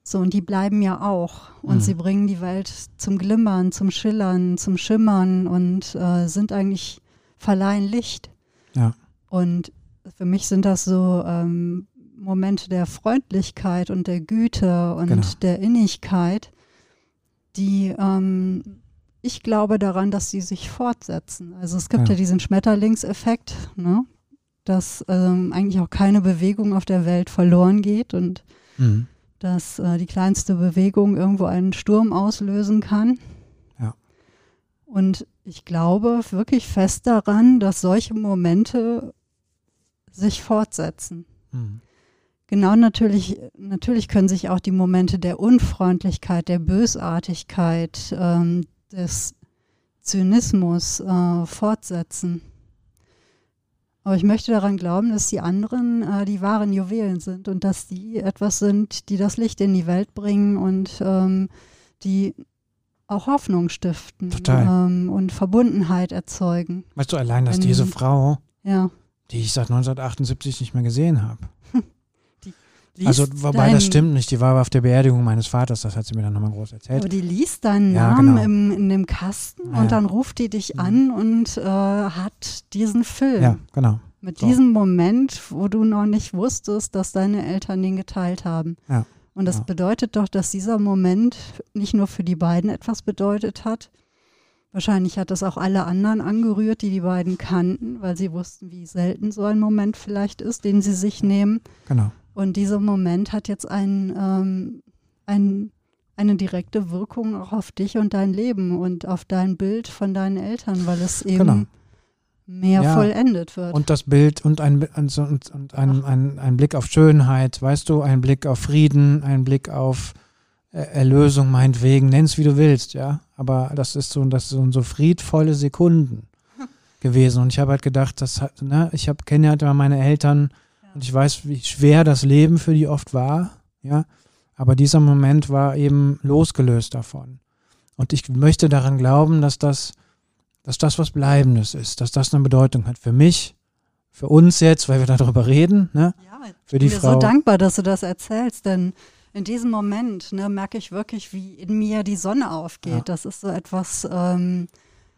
So, und die bleiben ja auch. Und mhm. sie bringen die Welt zum Glimmern, zum Schillern, zum Schimmern und äh, sind eigentlich verleihen Licht. Ja. Und für mich sind das so ähm, Momente der Freundlichkeit und der Güte und genau. der Innigkeit, die ähm, ich glaube daran, dass sie sich fortsetzen. Also es gibt ja, ja diesen Schmetterlingseffekt, ne? dass ähm, eigentlich auch keine Bewegung auf der Welt verloren geht und mhm. dass äh, die kleinste Bewegung irgendwo einen Sturm auslösen kann. Ja. Und ich glaube wirklich fest daran, dass solche Momente sich fortsetzen. Mhm. Genau natürlich, natürlich können sich auch die Momente der Unfreundlichkeit, der Bösartigkeit, ähm, des Zynismus äh, fortsetzen. Aber ich möchte daran glauben, dass die anderen äh, die wahren Juwelen sind und dass die etwas sind, die das Licht in die Welt bringen und ähm, die auch Hoffnung stiften ähm, und Verbundenheit erzeugen. Weißt du, allein, dass Wenn, diese Frau, ja. die ich seit 1978 nicht mehr gesehen habe, also, wobei das stimmt nicht. Die war auf der Beerdigung meines Vaters, das hat sie mir dann nochmal groß erzählt. Aber die liest deinen ja, Namen genau. im, in dem Kasten ja, und dann ruft die dich mhm. an und äh, hat diesen Film. Ja, genau. Mit so. diesem Moment, wo du noch nicht wusstest, dass deine Eltern den geteilt haben. Ja. Und das ja. bedeutet doch, dass dieser Moment nicht nur für die beiden etwas bedeutet hat. Wahrscheinlich hat das auch alle anderen angerührt, die die beiden kannten, weil sie wussten, wie selten so ein Moment vielleicht ist, den sie sich nehmen. Genau. Und dieser Moment hat jetzt ein, ähm, ein, eine direkte Wirkung auch auf dich und dein Leben und auf dein Bild von deinen Eltern, weil es eben genau. mehr ja. vollendet wird. Und das Bild und ein, und, und ein, ein, ein Blick auf Schönheit, weißt du, ein Blick auf Frieden, ein Blick auf äh, Erlösung meinetwegen, nenn es wie du willst, ja. Aber das ist so, das sind so friedvolle Sekunden gewesen. Und ich habe halt gedacht, das hat, ne, ich habe kenne halt immer meine Eltern, und ich weiß, wie schwer das Leben für die oft war, ja. Aber dieser Moment war eben losgelöst davon. Und ich möchte daran glauben, dass das, dass das was Bleibendes ist, dass das eine Bedeutung hat für mich, für uns jetzt, weil wir darüber reden, ne? Ja, für die ich bin Frau. so dankbar, dass du das erzählst, denn in diesem Moment ne, merke ich wirklich, wie in mir die Sonne aufgeht. Ja. Das ist so etwas, ähm,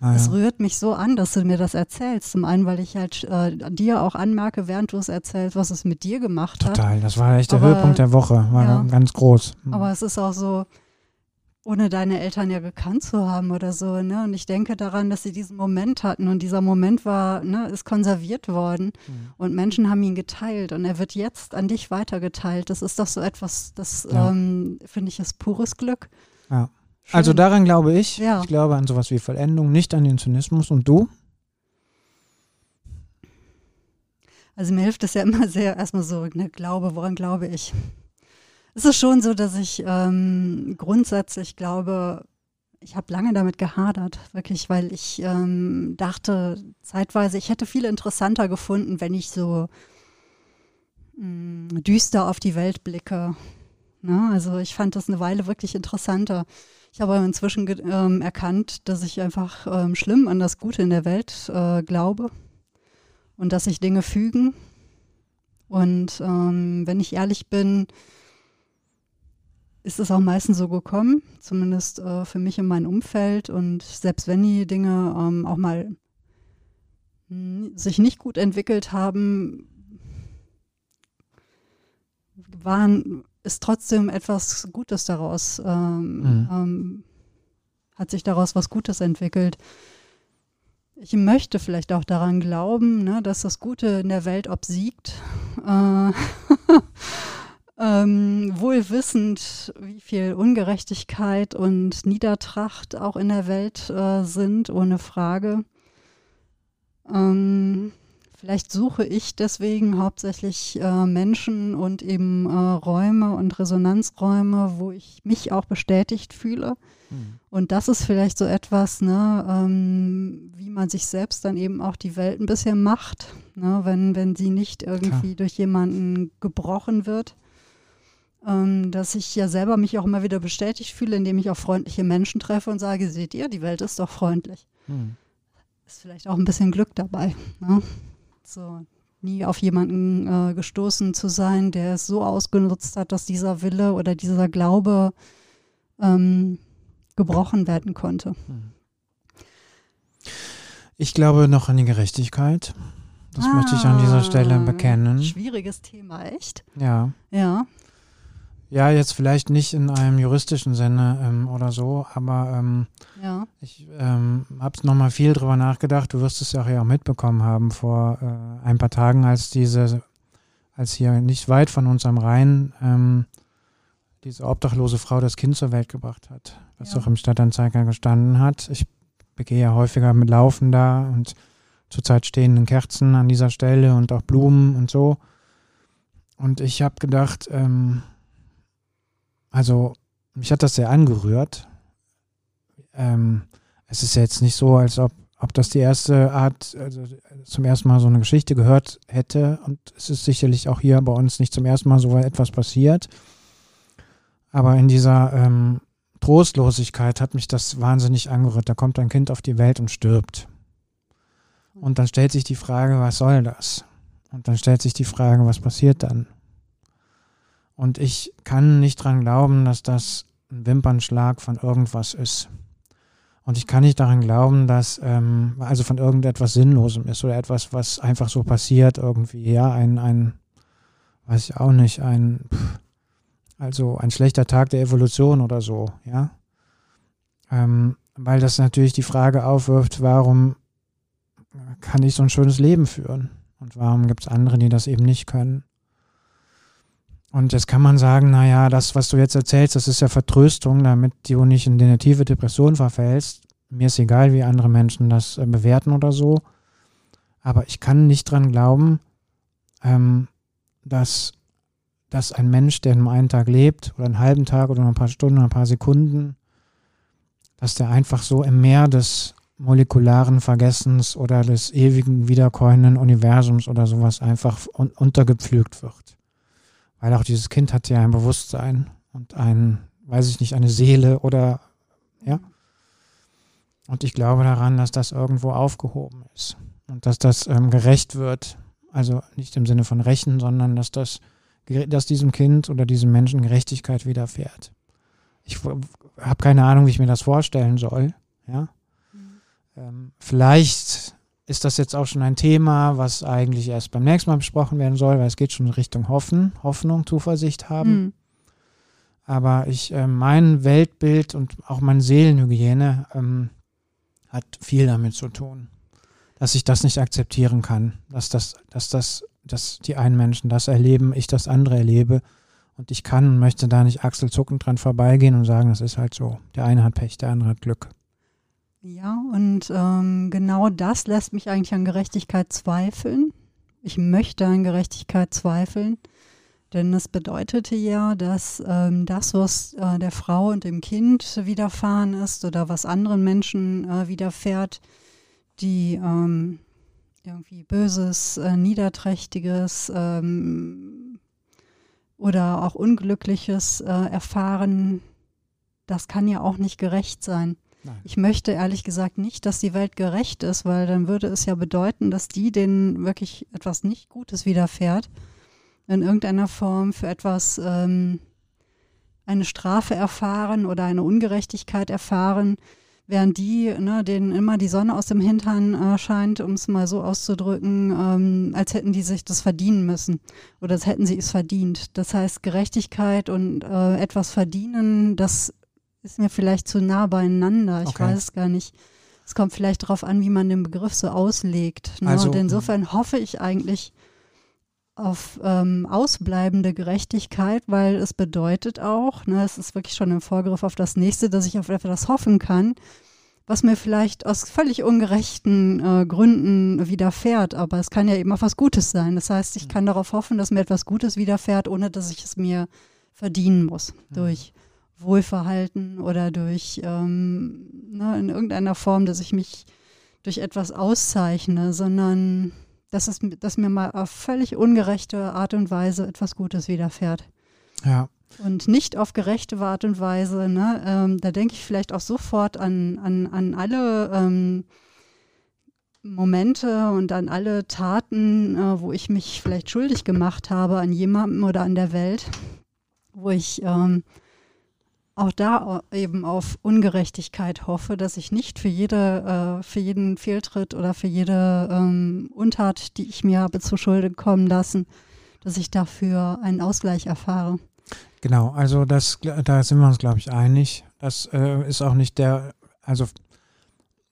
Ah, es rührt mich so an, dass du mir das erzählst. Zum einen, weil ich halt äh, dir auch anmerke, während du es erzählst, was es mit dir gemacht Total. hat. Total, das war echt der Aber, Höhepunkt der Woche, war ja. ganz groß. Mhm. Aber es ist auch so, ohne deine Eltern ja gekannt zu haben oder so, ne? Und ich denke daran, dass sie diesen Moment hatten und dieser Moment war, ne, ist konserviert worden mhm. und Menschen haben ihn geteilt und er wird jetzt an dich weitergeteilt. Das ist doch so etwas, das ja. ähm, finde ich ist pures Glück. Ja. Schön. Also daran glaube ich. Ja. Ich glaube an sowas wie Vollendung, nicht an den Zynismus. Und du? Also mir hilft es ja immer sehr, erstmal so, ne, Glaube, woran glaube ich? Es ist schon so, dass ich ähm, grundsätzlich glaube, ich habe lange damit gehadert, wirklich, weil ich ähm, dachte zeitweise, ich hätte viel interessanter gefunden, wenn ich so mh, mm, düster auf die Welt blicke. Ne? Also ich fand das eine Weile wirklich interessanter. Ich habe inzwischen ähm, erkannt, dass ich einfach ähm, schlimm an das Gute in der Welt äh, glaube und dass sich Dinge fügen. Und ähm, wenn ich ehrlich bin, ist es auch meistens so gekommen, zumindest äh, für mich in meinem Umfeld. Und selbst wenn die Dinge ähm, auch mal sich nicht gut entwickelt haben, waren ist trotzdem etwas Gutes daraus, ähm, mhm. ähm, hat sich daraus was Gutes entwickelt. Ich möchte vielleicht auch daran glauben, ne, dass das Gute in der Welt obsiegt. Äh, ähm, wohl wissend, wie viel Ungerechtigkeit und Niedertracht auch in der Welt äh, sind, ohne Frage. Ähm, vielleicht suche ich deswegen hauptsächlich äh, Menschen und eben äh, Räume und Resonanzräume, wo ich mich auch bestätigt fühle. Mhm. Und das ist vielleicht so etwas, ne, ähm, wie man sich selbst dann eben auch die Welt ein bisschen macht, ne, wenn, wenn sie nicht irgendwie Klar. durch jemanden gebrochen wird. Ähm, dass ich ja selber mich auch immer wieder bestätigt fühle, indem ich auch freundliche Menschen treffe und sage, seht ihr, die Welt ist doch freundlich. Mhm. Ist vielleicht auch ein bisschen Glück dabei. Ne? So, nie auf jemanden äh, gestoßen zu sein, der es so ausgenutzt hat, dass dieser Wille oder dieser Glaube ähm, gebrochen werden konnte. Hm. Ich glaube noch an die Gerechtigkeit. Das ah, möchte ich an dieser Stelle ah, bekennen. Schwieriges Thema, echt? Ja. Ja. Ja, jetzt vielleicht nicht in einem juristischen Sinne ähm, oder so, aber ähm, ja. ich ähm, habe nochmal viel drüber nachgedacht. Du wirst es ja auch, mitbekommen haben vor äh, ein paar Tagen, als diese, als hier nicht weit von uns am Rhein ähm, diese obdachlose Frau das Kind zur Welt gebracht hat, was ja. auch im Stadtanzeiger gestanden hat. Ich begehe ja häufiger mit Laufen da und zurzeit stehenden Kerzen an dieser Stelle und auch Blumen und so. Und ich habe gedacht, ähm, also mich hat das sehr angerührt. Ähm, es ist jetzt nicht so, als ob, ob das die erste Art, also zum ersten Mal so eine Geschichte gehört hätte. Und es ist sicherlich auch hier bei uns nicht zum ersten Mal so etwas passiert. Aber in dieser ähm, Trostlosigkeit hat mich das wahnsinnig angerührt. Da kommt ein Kind auf die Welt und stirbt. Und dann stellt sich die Frage, was soll das? Und dann stellt sich die Frage, was passiert dann? Und ich kann nicht dran glauben, dass das ein Wimpernschlag von irgendwas ist. Und ich kann nicht daran glauben, dass ähm, also von irgendetwas Sinnlosem ist oder etwas, was einfach so passiert irgendwie. Ja, ein, ein, weiß ich auch nicht, ein, also ein schlechter Tag der Evolution oder so. Ja, ähm, weil das natürlich die Frage aufwirft, warum kann ich so ein schönes Leben führen und warum gibt es andere, die das eben nicht können. Und jetzt kann man sagen, naja, das, was du jetzt erzählst, das ist ja Vertröstung, damit du nicht in eine tiefe Depression verfällst. Mir ist egal, wie andere Menschen das äh, bewerten oder so. Aber ich kann nicht dran glauben, ähm, dass, dass ein Mensch, der nur einen Tag lebt, oder einen halben Tag oder ein paar Stunden oder ein paar Sekunden, dass der einfach so im Meer des molekularen Vergessens oder des ewigen wiederkäuenden Universums oder sowas einfach un untergepflügt wird. Weil auch dieses Kind hat ja ein Bewusstsein und ein, weiß ich nicht, eine Seele oder, ja. Und ich glaube daran, dass das irgendwo aufgehoben ist und dass das ähm, gerecht wird. Also nicht im Sinne von Rächen, sondern dass das, dass diesem Kind oder diesem Menschen Gerechtigkeit widerfährt. Ich habe keine Ahnung, wie ich mir das vorstellen soll. Ja. Mhm. Ähm, vielleicht ist das jetzt auch schon ein Thema, was eigentlich erst beim nächsten Mal besprochen werden soll, weil es geht schon in Richtung Hoffen, Hoffnung, Zuversicht haben. Mhm. Aber ich, äh, mein Weltbild und auch meine Seelenhygiene ähm, hat viel damit zu tun, dass ich das nicht akzeptieren kann, dass das, dass das, dass die einen Menschen das erleben, ich das andere erlebe und ich kann und möchte da nicht achselzuckend dran vorbeigehen und sagen, das ist halt so. Der eine hat Pech, der andere hat Glück. Ja, und ähm, genau das lässt mich eigentlich an Gerechtigkeit zweifeln. Ich möchte an Gerechtigkeit zweifeln, denn es bedeutete ja, dass ähm, das, was äh, der Frau und dem Kind widerfahren ist oder was anderen Menschen äh, widerfährt, die ähm, irgendwie Böses, äh, Niederträchtiges ähm, oder auch Unglückliches äh, erfahren, das kann ja auch nicht gerecht sein. Nein. Ich möchte ehrlich gesagt nicht, dass die Welt gerecht ist, weil dann würde es ja bedeuten, dass die, denen wirklich etwas nicht Gutes widerfährt, in irgendeiner Form für etwas ähm, eine Strafe erfahren oder eine Ungerechtigkeit erfahren, während die, ne, denen immer die Sonne aus dem Hintern äh, scheint, um es mal so auszudrücken, ähm, als hätten die sich das verdienen müssen oder als hätten sie es verdient. Das heißt, Gerechtigkeit und äh, etwas verdienen, das ist mir vielleicht zu nah beieinander. Ich okay. weiß es gar nicht. Es kommt vielleicht darauf an, wie man den Begriff so auslegt. Ne? Also, und insofern hoffe ich eigentlich auf ähm, ausbleibende Gerechtigkeit, weil es bedeutet auch, ne, es ist wirklich schon ein Vorgriff auf das nächste, dass ich auf etwas hoffen kann, was mir vielleicht aus völlig ungerechten äh, Gründen widerfährt. Aber es kann ja eben auch was Gutes sein. Das heißt, ich kann darauf hoffen, dass mir etwas Gutes widerfährt, ohne dass ich es mir verdienen muss. Durch Wohlverhalten oder durch ähm, ne, in irgendeiner Form, dass ich mich durch etwas auszeichne, sondern dass, es, dass mir mal auf völlig ungerechte Art und Weise etwas Gutes widerfährt. Ja. Und nicht auf gerechte Art und Weise. Ne? Ähm, da denke ich vielleicht auch sofort an, an, an alle ähm, Momente und an alle Taten, äh, wo ich mich vielleicht schuldig gemacht habe an jemandem oder an der Welt, wo ich ähm, auch da eben auf Ungerechtigkeit hoffe, dass ich nicht für jede, äh, für jeden Fehltritt oder für jede ähm, Untat, die ich mir habe zu Schulde kommen lassen, dass ich dafür einen Ausgleich erfahre. Genau, also das, da sind wir uns, glaube ich, einig. Das äh, ist auch nicht der, also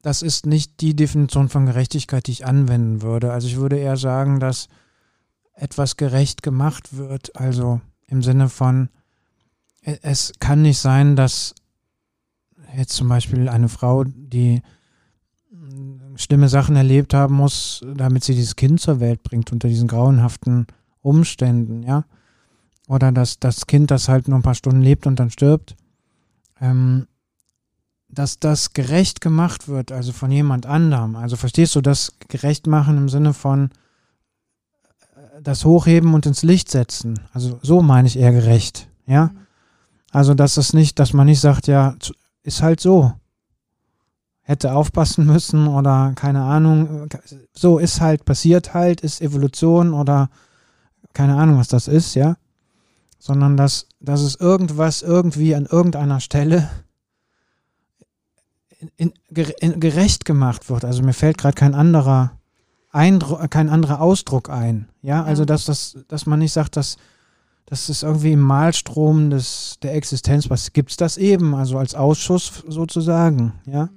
das ist nicht die Definition von Gerechtigkeit, die ich anwenden würde. Also ich würde eher sagen, dass etwas gerecht gemacht wird, also im Sinne von, es kann nicht sein, dass jetzt zum Beispiel eine Frau, die schlimme Sachen erlebt haben muss, damit sie dieses Kind zur Welt bringt unter diesen grauenhaften Umständen, ja. Oder dass das Kind, das halt nur ein paar Stunden lebt und dann stirbt, ähm, dass das gerecht gemacht wird, also von jemand anderem. Also verstehst du das gerecht machen im Sinne von äh, das Hochheben und ins Licht setzen? Also so meine ich eher gerecht, ja. Mhm. Also, dass es nicht, dass man nicht sagt, ja, ist halt so. Hätte aufpassen müssen oder keine Ahnung. So ist halt, passiert halt, ist Evolution oder keine Ahnung, was das ist, ja. Sondern dass, dass es irgendwas irgendwie an irgendeiner Stelle in, in, gerecht gemacht wird. Also mir fällt gerade kein anderer Eindruck, kein anderer Ausdruck ein. Ja, also dass das, dass man nicht sagt, dass das ist irgendwie im Malstrom des, der Existenz, was gibt es das eben, also als Ausschuss sozusagen, ja.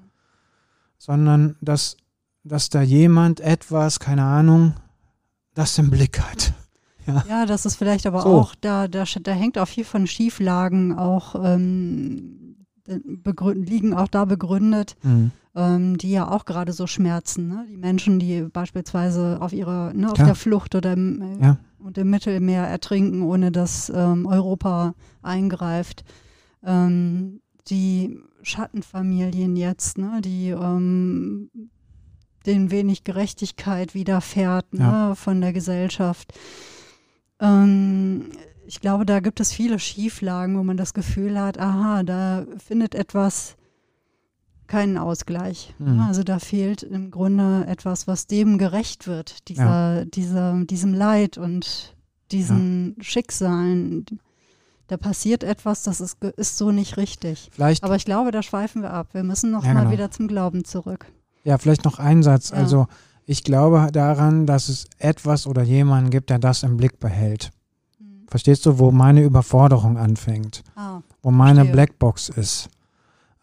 Sondern dass, dass da jemand etwas, keine Ahnung, das im Blick hat. Ja, ja das ist vielleicht aber so. auch, da, da, da hängt auch viel von Schieflagen auch ähm, liegen auch da begründet, mhm. ähm, die ja auch gerade so schmerzen. Ne? Die Menschen, die beispielsweise auf ihrer, ne, auf der Flucht oder im, äh, ja und im Mittelmeer ertrinken, ohne dass ähm, Europa eingreift. Ähm, die Schattenfamilien jetzt, ne, die ähm, denen wenig Gerechtigkeit widerfährt ja. ne, von der Gesellschaft. Ähm, ich glaube, da gibt es viele Schieflagen, wo man das Gefühl hat, aha, da findet etwas keinen Ausgleich. Mhm. Also da fehlt im Grunde etwas, was dem gerecht wird, dieser, ja. dieser, diesem Leid und diesen ja. Schicksalen. Da passiert etwas, das ist, ist so nicht richtig. Vielleicht, Aber ich glaube, da schweifen wir ab. Wir müssen noch ja, mal genau. wieder zum Glauben zurück. Ja, vielleicht noch ein Satz. Also ich glaube daran, dass es etwas oder jemanden gibt, der das im Blick behält. Mhm. Verstehst du, wo meine Überforderung anfängt? Ah, wo meine verstehe. Blackbox ist.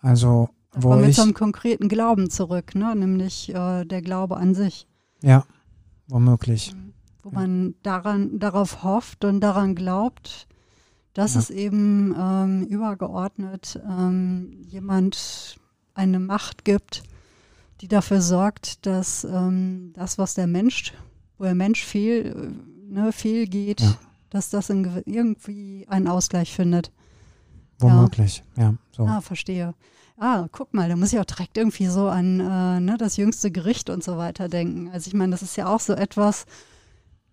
Also da kommen wir zum konkreten Glauben zurück, ne? nämlich äh, der Glaube an sich. Ja, womöglich. Mhm. Wo ja. man daran, darauf hofft und daran glaubt, dass ja. es eben ähm, übergeordnet ähm, jemand eine Macht gibt, die dafür sorgt, dass ähm, das, was der Mensch, wo der Mensch fehl, ne, fehlgeht, ja. dass das irgendwie einen Ausgleich findet. Womöglich, ja. so. Ah, verstehe ah, guck mal, da muss ich auch direkt irgendwie so an äh, ne, das jüngste Gericht und so weiter denken. Also ich meine, das ist ja auch so etwas,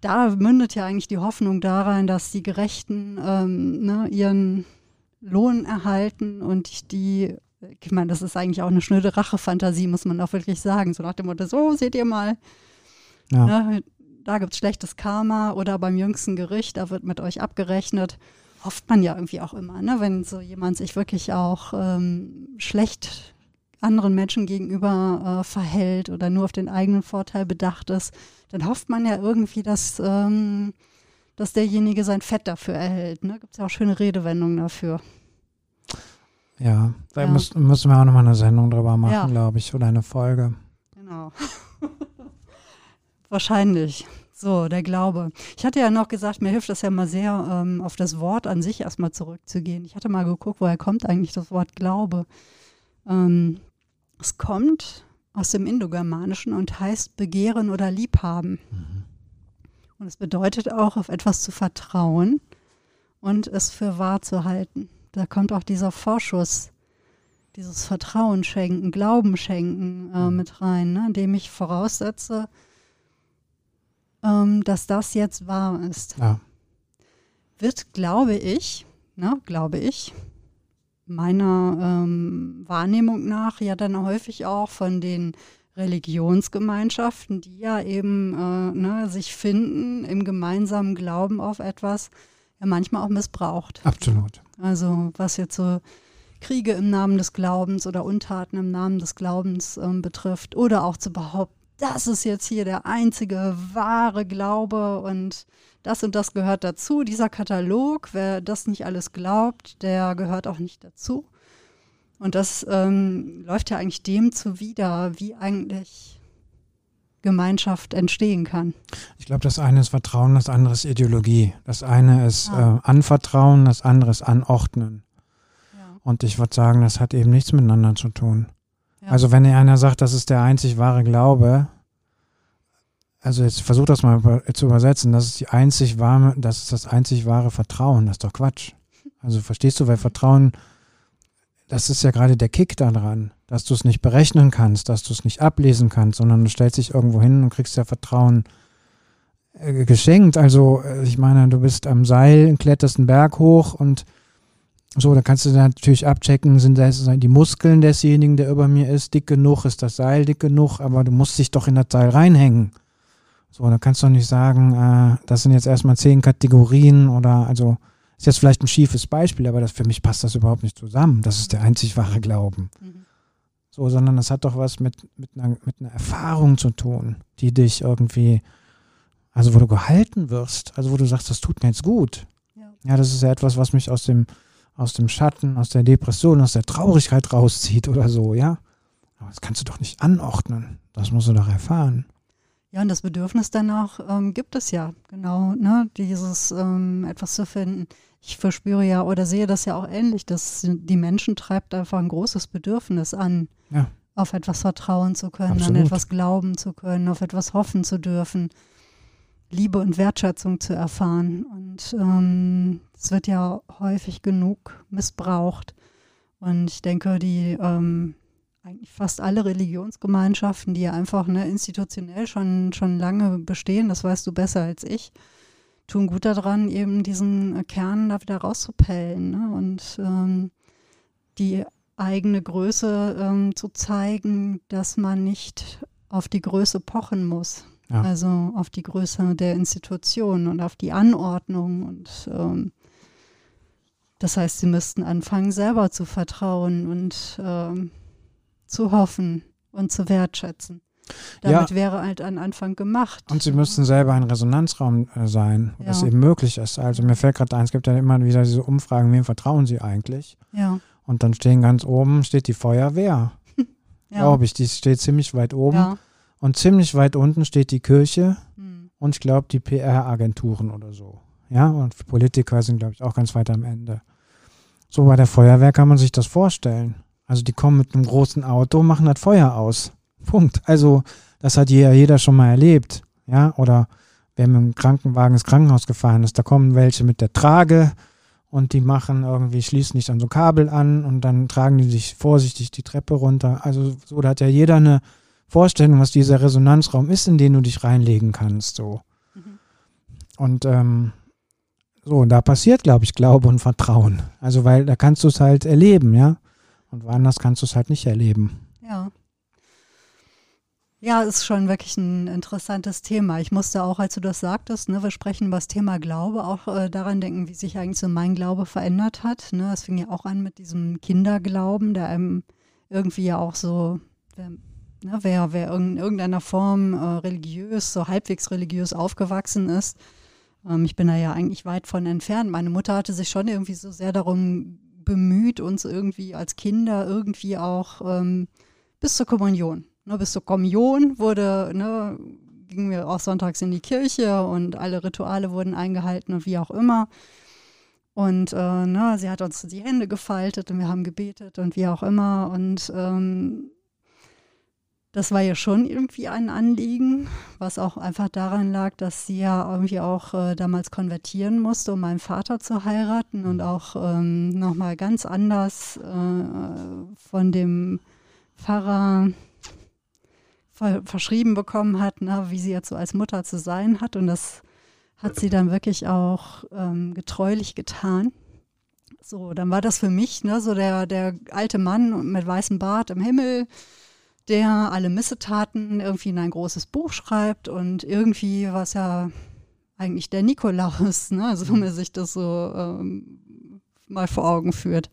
da mündet ja eigentlich die Hoffnung daran, dass die Gerechten ähm, ne, ihren Lohn erhalten und die, ich meine, das ist eigentlich auch eine schnöde Rachefantasie, muss man auch wirklich sagen. So nach dem Motto, so seht ihr mal, ja. ne, da gibt es schlechtes Karma oder beim jüngsten Gericht, da wird mit euch abgerechnet hofft man ja irgendwie auch immer, ne? wenn so jemand sich wirklich auch ähm, schlecht anderen Menschen gegenüber äh, verhält oder nur auf den eigenen Vorteil bedacht ist, dann hofft man ja irgendwie, dass, ähm, dass derjenige sein Fett dafür erhält. Ne? Gibt es ja auch schöne Redewendungen dafür. Ja, da ja. Müssen, müssen wir auch nochmal eine Sendung drüber machen, ja. glaube ich, oder eine Folge. Genau. Wahrscheinlich. So, der Glaube. Ich hatte ja noch gesagt, mir hilft das ja mal sehr, ähm, auf das Wort an sich erstmal zurückzugehen. Ich hatte mal geguckt, woher kommt eigentlich das Wort Glaube. Ähm, Es kommt aus dem Indogermanischen und heißt begehren oder liebhaben. Mhm. Und es bedeutet auch, auf etwas zu vertrauen und es für wahr zu halten. Da kommt auch dieser Vorschuss, dieses Vertrauen schenken, Glauben schenken äh, mhm. mit rein, ne? indem ich voraussetze, ähm, dass das jetzt wahr ist. Ja. Wird, glaube ich, ne, glaube ich, meiner ähm, Wahrnehmung nach ja dann häufig auch von den Religionsgemeinschaften, die ja eben äh, ne, sich finden im gemeinsamen Glauben auf etwas, ja manchmal auch missbraucht. Absolut. Also was jetzt so Kriege im Namen des Glaubens oder Untaten im Namen des Glaubens ähm, betrifft oder auch zu behaupten, das ist jetzt hier der einzige wahre Glaube und das und das gehört dazu. Dieser Katalog, wer das nicht alles glaubt, der gehört auch nicht dazu. Und das ähm, läuft ja eigentlich dem zuwider, wie eigentlich Gemeinschaft entstehen kann. Ich glaube, das eine ist Vertrauen, das andere ist Ideologie. Das eine ist ah. äh, Anvertrauen, das andere ist Anordnen. Ja. Und ich würde sagen, das hat eben nichts miteinander zu tun. Also wenn einer sagt, das ist der einzig wahre Glaube, also jetzt versuch das mal zu übersetzen, das ist die einzig wahre, das ist das einzig wahre Vertrauen, das ist doch Quatsch. Also verstehst du, weil Vertrauen, das ist ja gerade der Kick daran, dass du es nicht berechnen kannst, dass du es nicht ablesen kannst, sondern du stellst dich irgendwo hin und kriegst ja Vertrauen äh, geschenkt. Also äh, ich meine, du bist am Seil, kletterst einen Berg hoch und so, da kannst du natürlich abchecken, sind das die Muskeln desjenigen, der über mir ist, dick genug, ist das Seil dick genug, aber du musst dich doch in das Seil reinhängen. So, da kannst du nicht sagen, äh, das sind jetzt erstmal zehn Kategorien oder also ist jetzt vielleicht ein schiefes Beispiel, aber das, für mich passt das überhaupt nicht zusammen. Das ist der einzig wahre Glauben. Mhm. So, sondern das hat doch was mit, mit, einer, mit einer Erfahrung zu tun, die dich irgendwie, also wo du gehalten wirst, also wo du sagst, das tut mir jetzt gut. Ja, ja das ist ja etwas, was mich aus dem, aus dem Schatten, aus der Depression, aus der Traurigkeit rauszieht oder so, ja. Aber das kannst du doch nicht anordnen. Das musst du doch erfahren. Ja, und das Bedürfnis danach ähm, gibt es ja, genau, ne, dieses ähm, etwas zu finden. Ich verspüre ja oder sehe das ja auch ähnlich, dass die Menschen treibt einfach ein großes Bedürfnis an, ja. auf etwas vertrauen zu können, Absolut. an etwas glauben zu können, auf etwas hoffen zu dürfen, Liebe und Wertschätzung zu erfahren. Und ähm, es wird ja häufig genug missbraucht. Und ich denke, die ähm, eigentlich fast alle Religionsgemeinschaften, die ja einfach ne, institutionell schon, schon lange bestehen, das weißt du besser als ich, tun gut daran, eben diesen Kern da wieder rauszupellen ne? und ähm, die eigene Größe ähm, zu zeigen, dass man nicht auf die Größe pochen muss. Ja. Also auf die Größe der Institution und auf die Anordnung. Und ähm, das heißt, sie müssten anfangen, selber zu vertrauen und ähm, zu hoffen und zu wertschätzen. Damit ja. wäre halt ein Anfang gemacht. Und sie müssten selber ein Resonanzraum äh, sein, ja. was eben möglich ist. Also mir fällt gerade ein, es gibt ja immer wieder diese Umfragen, wem vertrauen sie eigentlich? Ja. Und dann stehen ganz oben, steht die Feuerwehr. ja. Glaube ich, die steht ziemlich weit oben. Ja. Und ziemlich weit unten steht die Kirche hm. und ich glaube die PR-Agenturen oder so. Ja, und Politiker sind, glaube ich, auch ganz weit am Ende. So bei der Feuerwehr kann man sich das vorstellen. Also die kommen mit einem großen Auto, machen das Feuer aus. Punkt. Also das hat jeder, jeder schon mal erlebt. Ja, oder wer mit dem Krankenwagen ins Krankenhaus gefahren ist, da kommen welche mit der Trage und die machen irgendwie, schließen nicht an so Kabel an und dann tragen die sich vorsichtig die Treppe runter. Also so, da hat ja jeder eine Vorstellung, was dieser Resonanzraum ist, in den du dich reinlegen kannst. So. Mhm. Und ähm, so, und da passiert, glaube ich, Glaube und Vertrauen. Also, weil da kannst du es halt erleben, ja. Und woanders kannst du es halt nicht erleben. Ja. Ja, ist schon wirklich ein interessantes Thema. Ich musste auch, als du das sagtest, ne, wir sprechen über das Thema Glaube, auch äh, daran denken, wie sich eigentlich so mein Glaube verändert hat. Ne? Das fing ja auch an mit diesem Kinderglauben, der einem irgendwie ja auch so, ne, wer, wer in irgendeiner Form äh, religiös, so halbwegs religiös aufgewachsen ist. Ähm, ich bin da ja eigentlich weit von entfernt. Meine Mutter hatte sich schon irgendwie so sehr darum bemüht, uns irgendwie als Kinder irgendwie auch ähm, bis zur Kommunion. Ne, bis zur Kommunion wurde, ne, gingen wir auch sonntags in die Kirche und alle Rituale wurden eingehalten und wie auch immer. Und äh, ne, sie hat uns die Hände gefaltet und wir haben gebetet und wie auch immer. Und ähm, das war ja schon irgendwie ein Anliegen, was auch einfach daran lag, dass sie ja irgendwie auch äh, damals konvertieren musste, um meinen Vater zu heiraten und auch ähm, nochmal ganz anders äh, von dem Pfarrer ver verschrieben bekommen hat, ne, wie sie jetzt so als Mutter zu sein hat. Und das hat sie dann wirklich auch ähm, getreulich getan. So, dann war das für mich ne, so der, der alte Mann mit weißem Bart im Himmel, der alle Missetaten irgendwie in ein großes Buch schreibt und irgendwie was ja eigentlich der Nikolaus, ne? also wenn man sich das so ähm, mal vor Augen führt.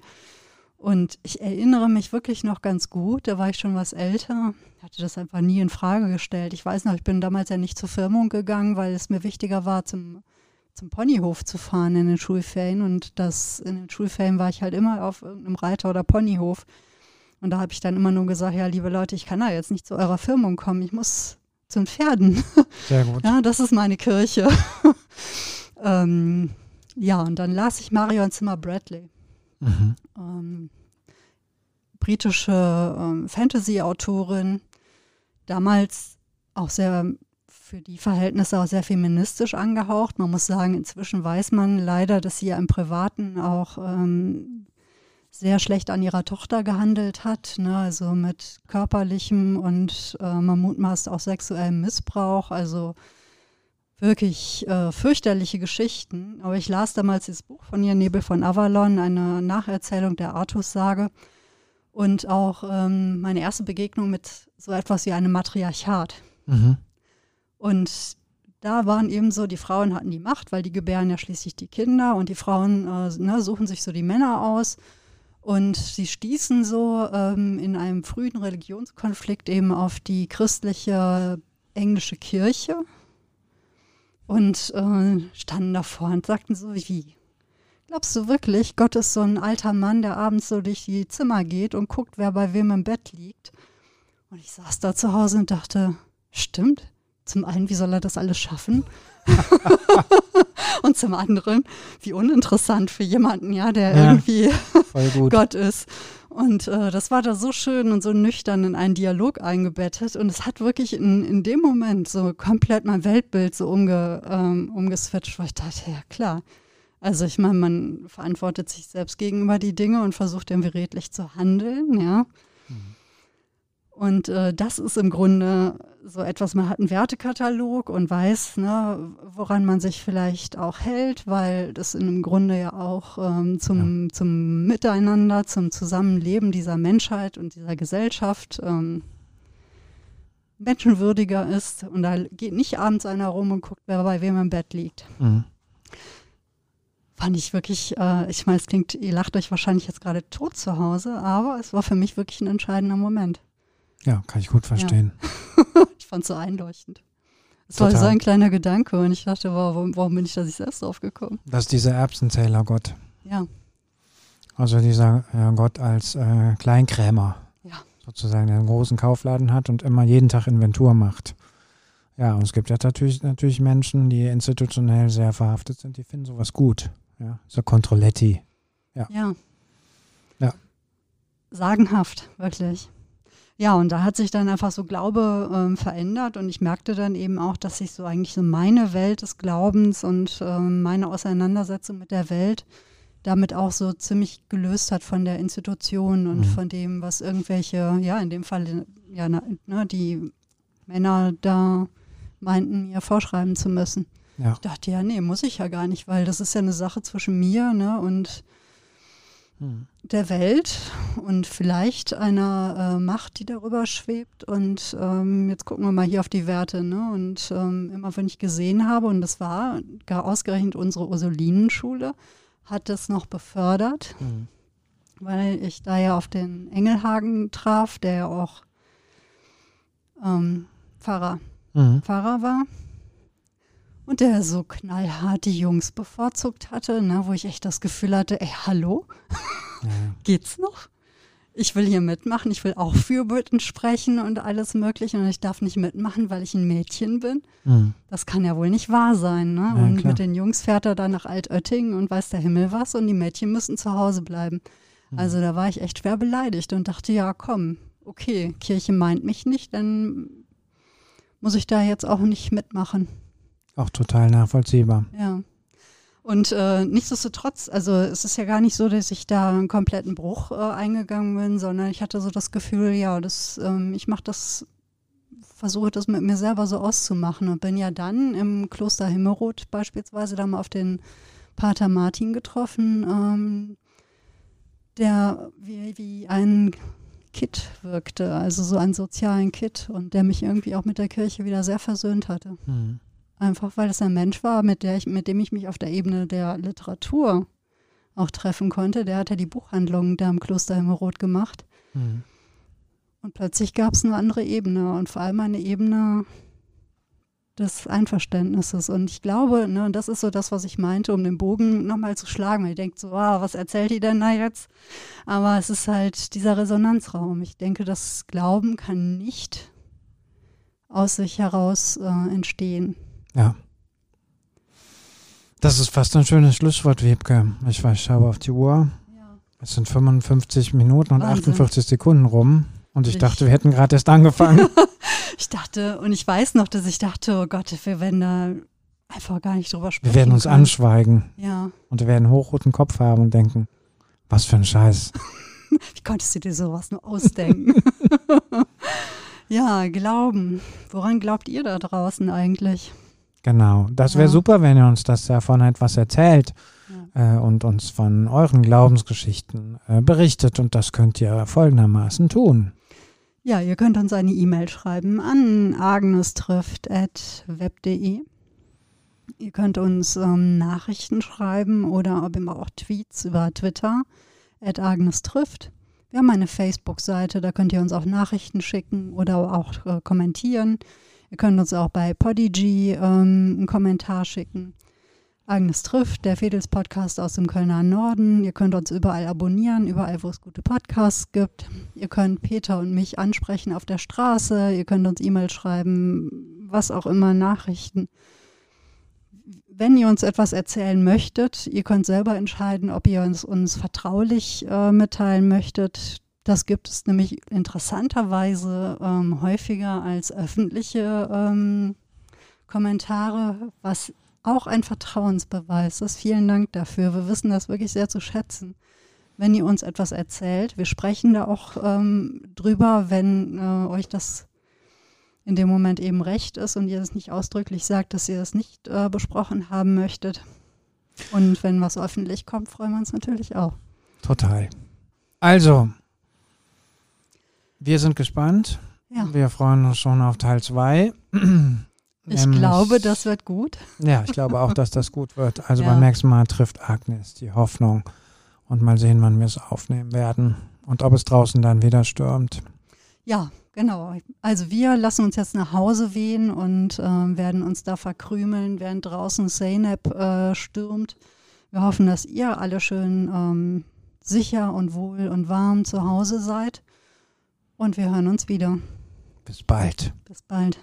Und ich erinnere mich wirklich noch ganz gut, da war ich schon was älter, hatte das einfach nie in Frage gestellt. Ich weiß noch, ich bin damals ja nicht zur Firmung gegangen, weil es mir wichtiger war, zum, zum Ponyhof zu fahren in den Schulferien. Und das in den Schulferien war ich halt immer auf irgendeinem Reiter- oder Ponyhof. Und da habe ich dann immer nur gesagt, ja, liebe Leute, ich kann da jetzt nicht zu eurer Firmung kommen, ich muss zu den Pferden. Sehr gut. Ja, das ist meine Kirche. ähm, ja, und dann las ich Marion Zimmer Bradley. Mhm. Ähm, britische ähm, Fantasy-Autorin, damals auch sehr für die Verhältnisse auch sehr feministisch angehaucht. Man muss sagen, inzwischen weiß man leider, dass sie ja im Privaten auch ähm, sehr schlecht an ihrer Tochter gehandelt hat, ne? also mit körperlichem und äh, man mutmaßt auch sexuellem Missbrauch, also wirklich äh, fürchterliche Geschichten. Aber ich las damals das Buch von ihr, Nebel von Avalon, eine Nacherzählung der Artus-Sage und auch ähm, meine erste Begegnung mit so etwas wie einem Matriarchat. Mhm. Und da waren eben so, die Frauen hatten die Macht, weil die gebären ja schließlich die Kinder und die Frauen äh, ne, suchen sich so die Männer aus und sie stießen so ähm, in einem frühen Religionskonflikt eben auf die christliche englische Kirche und äh, standen davor und sagten so, wie? Glaubst du wirklich, Gott ist so ein alter Mann, der abends so durch die Zimmer geht und guckt, wer bei wem im Bett liegt? Und ich saß da zu Hause und dachte, stimmt. Zum einen, wie soll er das alles schaffen? und zum anderen, wie uninteressant für jemanden, ja, der ja, irgendwie Gott ist. Und äh, das war da so schön und so nüchtern in einen Dialog eingebettet. Und es hat wirklich in, in dem Moment so komplett mein Weltbild so umge, ähm, umgeswitcht, weil ich dachte, ja klar. Also ich meine, man verantwortet sich selbst gegenüber die Dinge und versucht irgendwie redlich zu handeln, ja. Und äh, das ist im Grunde so etwas, man hat einen Wertekatalog und weiß, ne, woran man sich vielleicht auch hält, weil das im Grunde ja auch ähm, zum, ja. zum Miteinander, zum Zusammenleben dieser Menschheit und dieser Gesellschaft ähm, menschenwürdiger ist. Und da geht nicht abends einer rum und guckt, wer bei wem im Bett liegt. Mhm. Fand ich wirklich, äh, ich meine, es klingt, ihr lacht euch wahrscheinlich jetzt gerade tot zu Hause, aber es war für mich wirklich ein entscheidender Moment. Ja, kann ich gut verstehen. Ja. ich fand es so einleuchtend. Es war so ein kleiner Gedanke und ich dachte, warum, warum bin ich da nicht selbst drauf gekommen? Das ist dieser Erbsenzähler-Gott. Ja. Also dieser äh, Gott als äh, Kleinkrämer. Ja. Sozusagen, der einen großen Kaufladen hat und immer jeden Tag Inventur macht. Ja, und es gibt ja natürlich, natürlich Menschen, die institutionell sehr verhaftet sind, die finden sowas gut. Ja, so Controletti. Ja. Ja. ja. Sagenhaft, wirklich. Ja, und da hat sich dann einfach so Glaube ähm, verändert und ich merkte dann eben auch, dass sich so eigentlich so meine Welt des Glaubens und ähm, meine Auseinandersetzung mit der Welt damit auch so ziemlich gelöst hat von der Institution und mhm. von dem, was irgendwelche, ja, in dem Fall, ja, ne, die Männer da meinten, mir vorschreiben zu müssen. Ja. Ich dachte, ja, nee, muss ich ja gar nicht, weil das ist ja eine Sache zwischen mir ne, und hm. der Welt und vielleicht einer äh, Macht, die darüber schwebt. Und ähm, jetzt gucken wir mal hier auf die Werte. Ne? Und ähm, immer wenn ich gesehen habe, und das war gar ausgerechnet unsere Ursulinenschule, hat das noch befördert, hm. weil ich da ja auf den Engelhagen traf, der ja auch ähm, Pfarrer, mhm. Pfarrer war. Und der so knallhart die Jungs bevorzugt hatte, ne, wo ich echt das Gefühl hatte, ey, hallo? Ja. Geht's noch? Ich will hier mitmachen, ich will auch Fürbitten sprechen und alles Mögliche und ich darf nicht mitmachen, weil ich ein Mädchen bin. Mhm. Das kann ja wohl nicht wahr sein. Ne? Ja, und klar. mit den Jungs fährt er dann nach Altötting und weiß der Himmel was und die Mädchen müssen zu Hause bleiben. Mhm. Also da war ich echt schwer beleidigt und dachte, ja, komm, okay, Kirche meint mich nicht, dann muss ich da jetzt auch nicht mitmachen. Auch total nachvollziehbar. Ja. Und äh, nichtsdestotrotz, also es ist ja gar nicht so, dass ich da einen kompletten Bruch äh, eingegangen bin, sondern ich hatte so das Gefühl, ja, das, ähm, ich mache das, versuche das mit mir selber so auszumachen und bin ja dann im Kloster Himmelroth beispielsweise da mal auf den Pater Martin getroffen, ähm, der wie, wie ein Kit wirkte, also so einen sozialen Kit und der mich irgendwie auch mit der Kirche wieder sehr versöhnt hatte. Mhm. Einfach weil es ein Mensch war, mit, der ich, mit dem ich mich auf der Ebene der Literatur auch treffen konnte. Der hat ja die Buchhandlung da im Kloster Himmelroth gemacht. Mhm. Und plötzlich gab es eine andere Ebene und vor allem eine Ebene des Einverständnisses. Und ich glaube, ne, und das ist so das, was ich meinte, um den Bogen nochmal zu schlagen. Weil ich denke so, wow, was erzählt die denn da jetzt? Aber es ist halt dieser Resonanzraum. Ich denke, das Glauben kann nicht aus sich heraus äh, entstehen. Ja. Das ist fast ein schönes Schlusswort, Wiebke. Ich weiß, ich schaue auf die Uhr. Ja. Es sind 55 Minuten und Wahnsinn. 48 Sekunden rum. Und ich, ich dachte, wir hätten gerade erst angefangen. ich dachte, und ich weiß noch, dass ich dachte, oh Gott, wir werden da einfach gar nicht drüber sprechen. Wir werden uns können. anschweigen. Ja. Und wir werden hochroten Kopf haben und denken, was für ein Scheiß. Wie konntest du dir sowas nur ausdenken? ja, Glauben. Woran glaubt ihr da draußen eigentlich? Genau, das wäre ja. super, wenn ihr uns das davon etwas erzählt ja. äh, und uns von euren Glaubensgeschichten äh, berichtet. Und das könnt ihr folgendermaßen tun. Ja, ihr könnt uns eine E-Mail schreiben an agnestrifft.web.de. Ihr könnt uns ähm, Nachrichten schreiben oder ob immer auch Tweets über Twitter at Agnes trifft. Wir haben eine Facebook-Seite, da könnt ihr uns auch Nachrichten schicken oder auch äh, kommentieren. Ihr könnt uns auch bei Podigy ähm, einen Kommentar schicken. Agnes trifft, der Fedels Podcast aus dem Kölner Norden. Ihr könnt uns überall abonnieren, überall, wo es gute Podcasts gibt. Ihr könnt Peter und mich ansprechen auf der Straße. Ihr könnt uns E-Mail schreiben, was auch immer, Nachrichten. Wenn ihr uns etwas erzählen möchtet, ihr könnt selber entscheiden, ob ihr uns, uns vertraulich äh, mitteilen möchtet. Das gibt es nämlich interessanterweise ähm, häufiger als öffentliche ähm, Kommentare, was auch ein Vertrauensbeweis ist. Vielen Dank dafür. Wir wissen das wirklich sehr zu schätzen. Wenn ihr uns etwas erzählt, wir sprechen da auch ähm, drüber, wenn äh, euch das in dem Moment eben recht ist und ihr es nicht ausdrücklich sagt, dass ihr es nicht äh, besprochen haben möchtet. Und wenn was öffentlich kommt, freuen wir uns natürlich auch. Total. Also, wir sind gespannt. Ja. Wir freuen uns schon auf Teil 2. Ich ähm, glaube, das wird gut. Ja, ich glaube auch, dass das gut wird. Also ja. beim nächsten Mal trifft Agnes die Hoffnung. Und mal sehen, wann wir es aufnehmen werden. Und ob es draußen dann wieder stürmt. Ja, genau. Also wir lassen uns jetzt nach Hause wehen und äh, werden uns da verkrümeln, während draußen Zeynep äh, stürmt. Wir hoffen, dass ihr alle schön ähm, sicher und wohl und warm zu Hause seid. Und wir hören uns wieder. Bis bald. Bis bald.